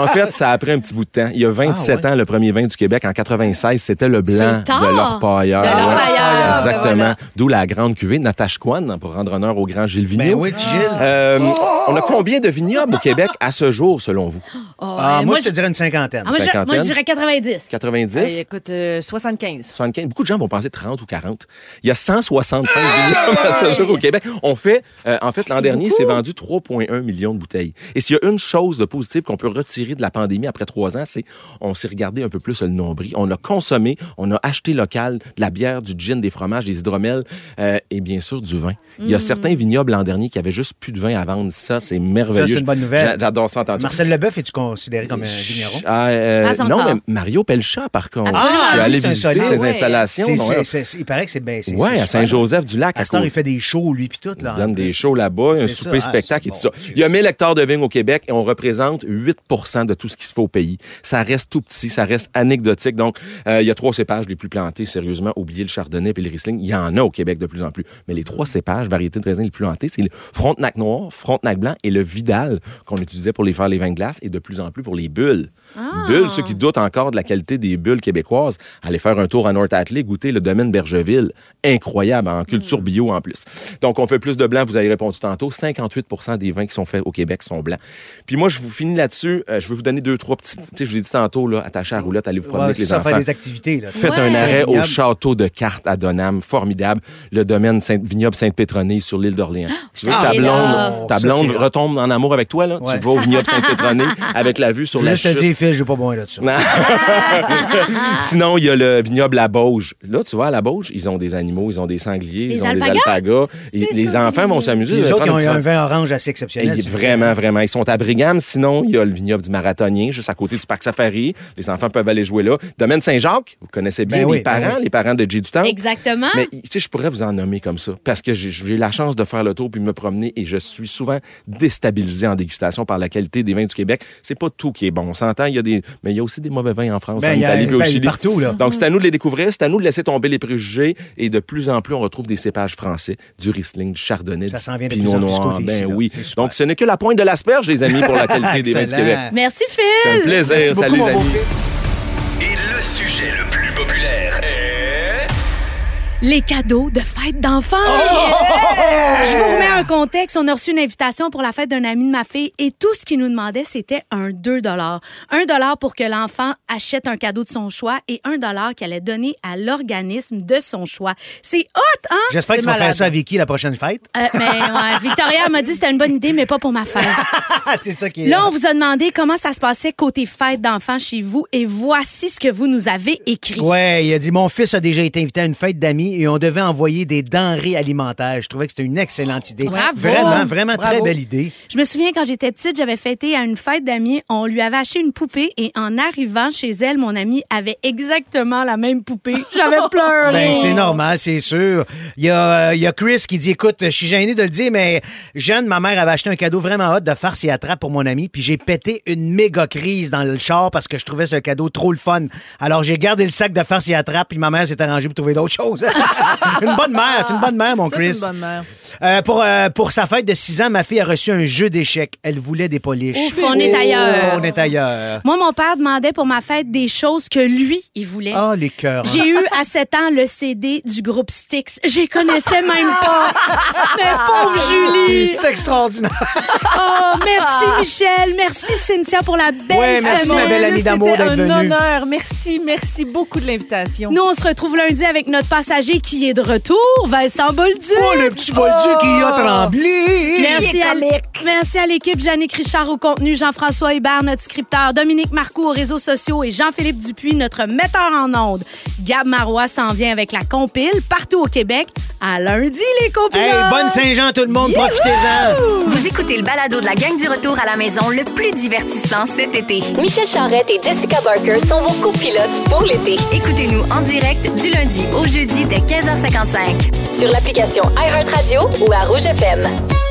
Speaker 8: En fait, ça a pris un petit bout de temps. Il y a 27
Speaker 3: Ah,
Speaker 8: ans, le premier vin du Québec. En 96, c'était le blanc de l'orpailleur.
Speaker 2: De l'orpailleur.
Speaker 8: Ouais, Exactement.
Speaker 4: Ben voilà.
Speaker 8: D'où la grande cuvée Natashquan, pour rendre honneur au grand Gilles
Speaker 3: Ben
Speaker 8: Vigneault.
Speaker 3: oui, Gilles.
Speaker 8: Euh, on a combien de vignobles au Québec à ce jour, selon vous?
Speaker 2: Oh,
Speaker 3: Ah,
Speaker 2: euh,
Speaker 3: moi, je te dirais une cinquantaine.
Speaker 2: ah, moi, je- moi, je
Speaker 8: cinquantaine?
Speaker 2: dirais 90.
Speaker 8: 90?
Speaker 4: Hey, écoute, euh, 75.
Speaker 8: 75. Beaucoup de gens vont penser 30 ou 40. Il y a 165 vignobles à ce jour au Québec. On fait, euh, en fait, l'an dernier, c'est vendu 3,1 millions de bouteilles. Et s'il y a une chose de positive qu'on peut retirer de la pandémie après trois ans, c'est on s'est regardé un peu plus le nombril. On a consommé, on a acheté local de la bière, du gin, des fromages, des hydromels euh, et bien sûr du vin. Il y a certains vignobles l'an dernier qui avaient juste plus de vin à vendre. Ça, c'est merveilleux.
Speaker 3: Ça, c'est une bonne nouvelle.
Speaker 8: J'a- J'adore ça entendre.
Speaker 3: Marcel Leboeuf, es-tu considéré comme un vigneron?
Speaker 8: Ah, euh, non, mais Mario Pelchat, par contre.
Speaker 2: Absolument.
Speaker 8: Je suis
Speaker 3: Ah,
Speaker 8: allé
Speaker 3: un
Speaker 8: visiter ses
Speaker 2: Ah ouais.
Speaker 8: installations.
Speaker 3: Il paraît que c'est bien. C'est- c'est
Speaker 8: à. Saint-Joseph-du-Lac. Côté.
Speaker 3: il fait des shows, lui, puis tout. Là,
Speaker 8: Il donne des shows là-bas, un
Speaker 3: C'est
Speaker 8: souper
Speaker 3: ça. Ah,
Speaker 8: et tout ça. Il y a 1000 hectares de vignes au Québec et on représente 8% de tout ce qui se fait au pays. Ça reste tout petit, ça reste anecdotique. Donc, euh, il y a trois cépages les plus plantés, sérieusement. Oubliez le chardonnay et le riesling. Il y en a au Québec de plus en plus. Mais les trois cépages, variétés de raisins les plus plantés, c'est le Frontenac noir, Frontenac blanc et le Vidal qu'on utilisait pour les faire les vins de glace et de plus en plus pour les bulles.
Speaker 2: Ah.
Speaker 8: Bulles, ceux qui doutent encore de la qualité des bulles québécoises, allez faire un tour à North Atlee, goûter le domaine Bergeville. Incroyable, en culture bio en plus. Donc, on fait plus de blanc, vous avez répondu tantôt. 58% des vins qui sont faits au Québec sont blancs. Puis moi, je vous finis là-dessus. Euh, je vais vous donner deux, trois petits... Tu sais, je vous l'ai dit tantôt, là, attachez à la roulotte, allez vous promener
Speaker 3: Ouais,
Speaker 8: avec les
Speaker 3: ça,
Speaker 8: enfants.
Speaker 3: faire des activités. Là.
Speaker 8: Faites
Speaker 2: Ouais.
Speaker 8: un arrêt au château de Cartes à Donham, formidable. Le domaine Saint vignoble Sainte-Pétronille sur l'île d'Orléans. Tu veux que ta
Speaker 2: Ah,
Speaker 8: blonde, ta blonde retombe en amour avec toi, là?
Speaker 3: Ouais.
Speaker 8: Tu vas au vignoble Sainte-Pétronille avec la vue sur
Speaker 3: Je
Speaker 8: la
Speaker 3: juste te
Speaker 8: chute.
Speaker 3: Phil, j'ai pas ça.
Speaker 8: Non. Sinon, il y a le vignoble La Bauge. Là, tu vois, à La Bauge, ils ont des animaux, ils ont des sangliers,
Speaker 2: Les
Speaker 8: ils ont
Speaker 2: alpagas?
Speaker 8: des alpagas? Et les enfants vont s'amuser.
Speaker 3: Les autres, ils ont un vin orange assez exceptionnel.
Speaker 8: vraiment, vraiment. Ils sont à Brigham. Sinon, il y a le vignoble du Marathonien, juste à côté du parc Safari. Les enfants peuvent aller jouer là. Domaine Saint-Jacques, vous connaissez bien
Speaker 3: Ben
Speaker 8: les
Speaker 3: oui, ben
Speaker 8: parents,
Speaker 3: oui.
Speaker 8: les parents de Jay du.
Speaker 2: Exactement.
Speaker 8: Mais tu sais, je pourrais vous en nommer comme ça parce que j'ai j'ai eu la chance de faire le tour puis de me promener et je suis souvent déstabilisé en dégustation par la qualité des vins du Québec. C'est pas tout qui est bon. On s'entend, il y a des, mais il y a aussi des mauvais vins en France,
Speaker 3: Ben,
Speaker 8: en
Speaker 3: il y a-
Speaker 8: Italie, puis au
Speaker 3: ben,
Speaker 8: Chili.
Speaker 3: partout, là.
Speaker 8: Donc c'est à nous de les découvrir, c'est à nous de laisser tomber les préjugés et de plus en plus on retrouve des cépages français, du Riesling, du Chardonnay,
Speaker 3: Ça
Speaker 8: du
Speaker 3: s'en vient de
Speaker 8: Pinot Noir. ben
Speaker 3: ici,
Speaker 8: oui. Donc ce n'est que la pointe de l'asperge, les amis, pour la qualité des vins du. Québec.
Speaker 2: Merci,
Speaker 8: C'est un
Speaker 2: Phil.
Speaker 8: plaisir.
Speaker 3: Merci beaucoup,
Speaker 8: Salut,
Speaker 3: mon
Speaker 8: les
Speaker 3: beau
Speaker 8: amis.
Speaker 2: Les cadeaux de fête d'enfants. Je vous remets un contexte. On a reçu une invitation pour la fête d'un ami de ma fille et tout ce qu'il nous demandait, c'était un 2 1 pour que l'enfant achète un cadeau de son choix et 1 qu'il allait donner à l'organisme de son choix. C'est hot, hein?
Speaker 3: J'espère que tu vas faire ça à Vicky la prochaine fête.
Speaker 2: Euh, mais ouais, Victoria m'a dit que c'était une bonne idée, mais pas pour ma fête.
Speaker 3: C'est ça qui est.
Speaker 2: Là, on vous a demandé comment ça se passait côté fête d'enfants chez vous et voici ce que vous nous avez écrit.
Speaker 3: Ouais, il a dit Mon fils a déjà été invité à une fête d'amis et on devait envoyer des denrées alimentaires. Je trouvais que c'était une excellente idée.
Speaker 2: Bravo.
Speaker 3: Vraiment, vraiment très belle idée.
Speaker 2: Je me souviens quand j'étais petite, j'avais fêté à une fête d'amis. On lui avait acheté une poupée et en arrivant chez elle, mon ami avait exactement la même poupée. J'avais pleuré.
Speaker 3: Ben, c'est normal, c'est sûr. Il y, a, euh, il y a Chris qui dit Écoute, je suis gêné de le dire, mais jeune, ma mère avait acheté un cadeau vraiment hot de farce et attrape pour mon ami, puis j'ai pété une méga crise dans le char parce que je trouvais ce cadeau trop le fun. Alors, j'ai gardé le sac de farce et attrape, puis ma mère s'est arrangée pour trouver d'autres choses. Une bonne mère, c'est une bonne mère, mon
Speaker 4: Ça, c'est
Speaker 3: Chris.
Speaker 4: une bonne mère.
Speaker 3: Euh, pour, euh, pour sa fête de 6 ans, ma fille a reçu un jeu d'échecs. Elle voulait des poliches.
Speaker 2: Ouf, on est ailleurs.
Speaker 3: On est ailleurs.
Speaker 2: Moi, mon père demandait pour ma fête des choses que lui, il voulait.
Speaker 3: Ah, les cœurs. hein.
Speaker 2: J'ai eu à 7 ans le CD du groupe Styx. J'y connaissais même pas. Mais pauvre Julie.
Speaker 3: C'est extraordinaire.
Speaker 2: Oh, merci Michel. Merci Cynthia pour la belle
Speaker 3: Ouais, merci,
Speaker 2: semaine.
Speaker 3: ma belle amie d'amour, d'être
Speaker 4: un
Speaker 3: venue.
Speaker 4: honneur. Merci, merci beaucoup de l'invitation.
Speaker 2: Nous, on se retrouve lundi avec notre passager qui est de retour, Vincent Bolduc.
Speaker 3: Oh, le petit bolduc qui a tremblé.
Speaker 2: Merci à, merci à l'équipe Jannick Richard au contenu, Jean-François Hébert, notre scripteur, Dominique Marcoux aux réseaux sociaux et Jean-Philippe Dupuis, notre metteur en ondes. Gab Marois s'en vient avec la compile partout au Québec. À lundi, les copilotes!
Speaker 3: Hey, bonne Saint-Jean, tout le monde. Profitez-en.
Speaker 9: Vous écoutez le balado de la gang du retour à la maison le plus divertissant cet été.
Speaker 7: Michel Charrette et Jessica Barker sont vos copilotes pour l'été.
Speaker 9: Écoutez-nous en direct du lundi au jeudi dès 15h55.
Speaker 7: Sur l'application iHeartRadio ou à Rouge FM.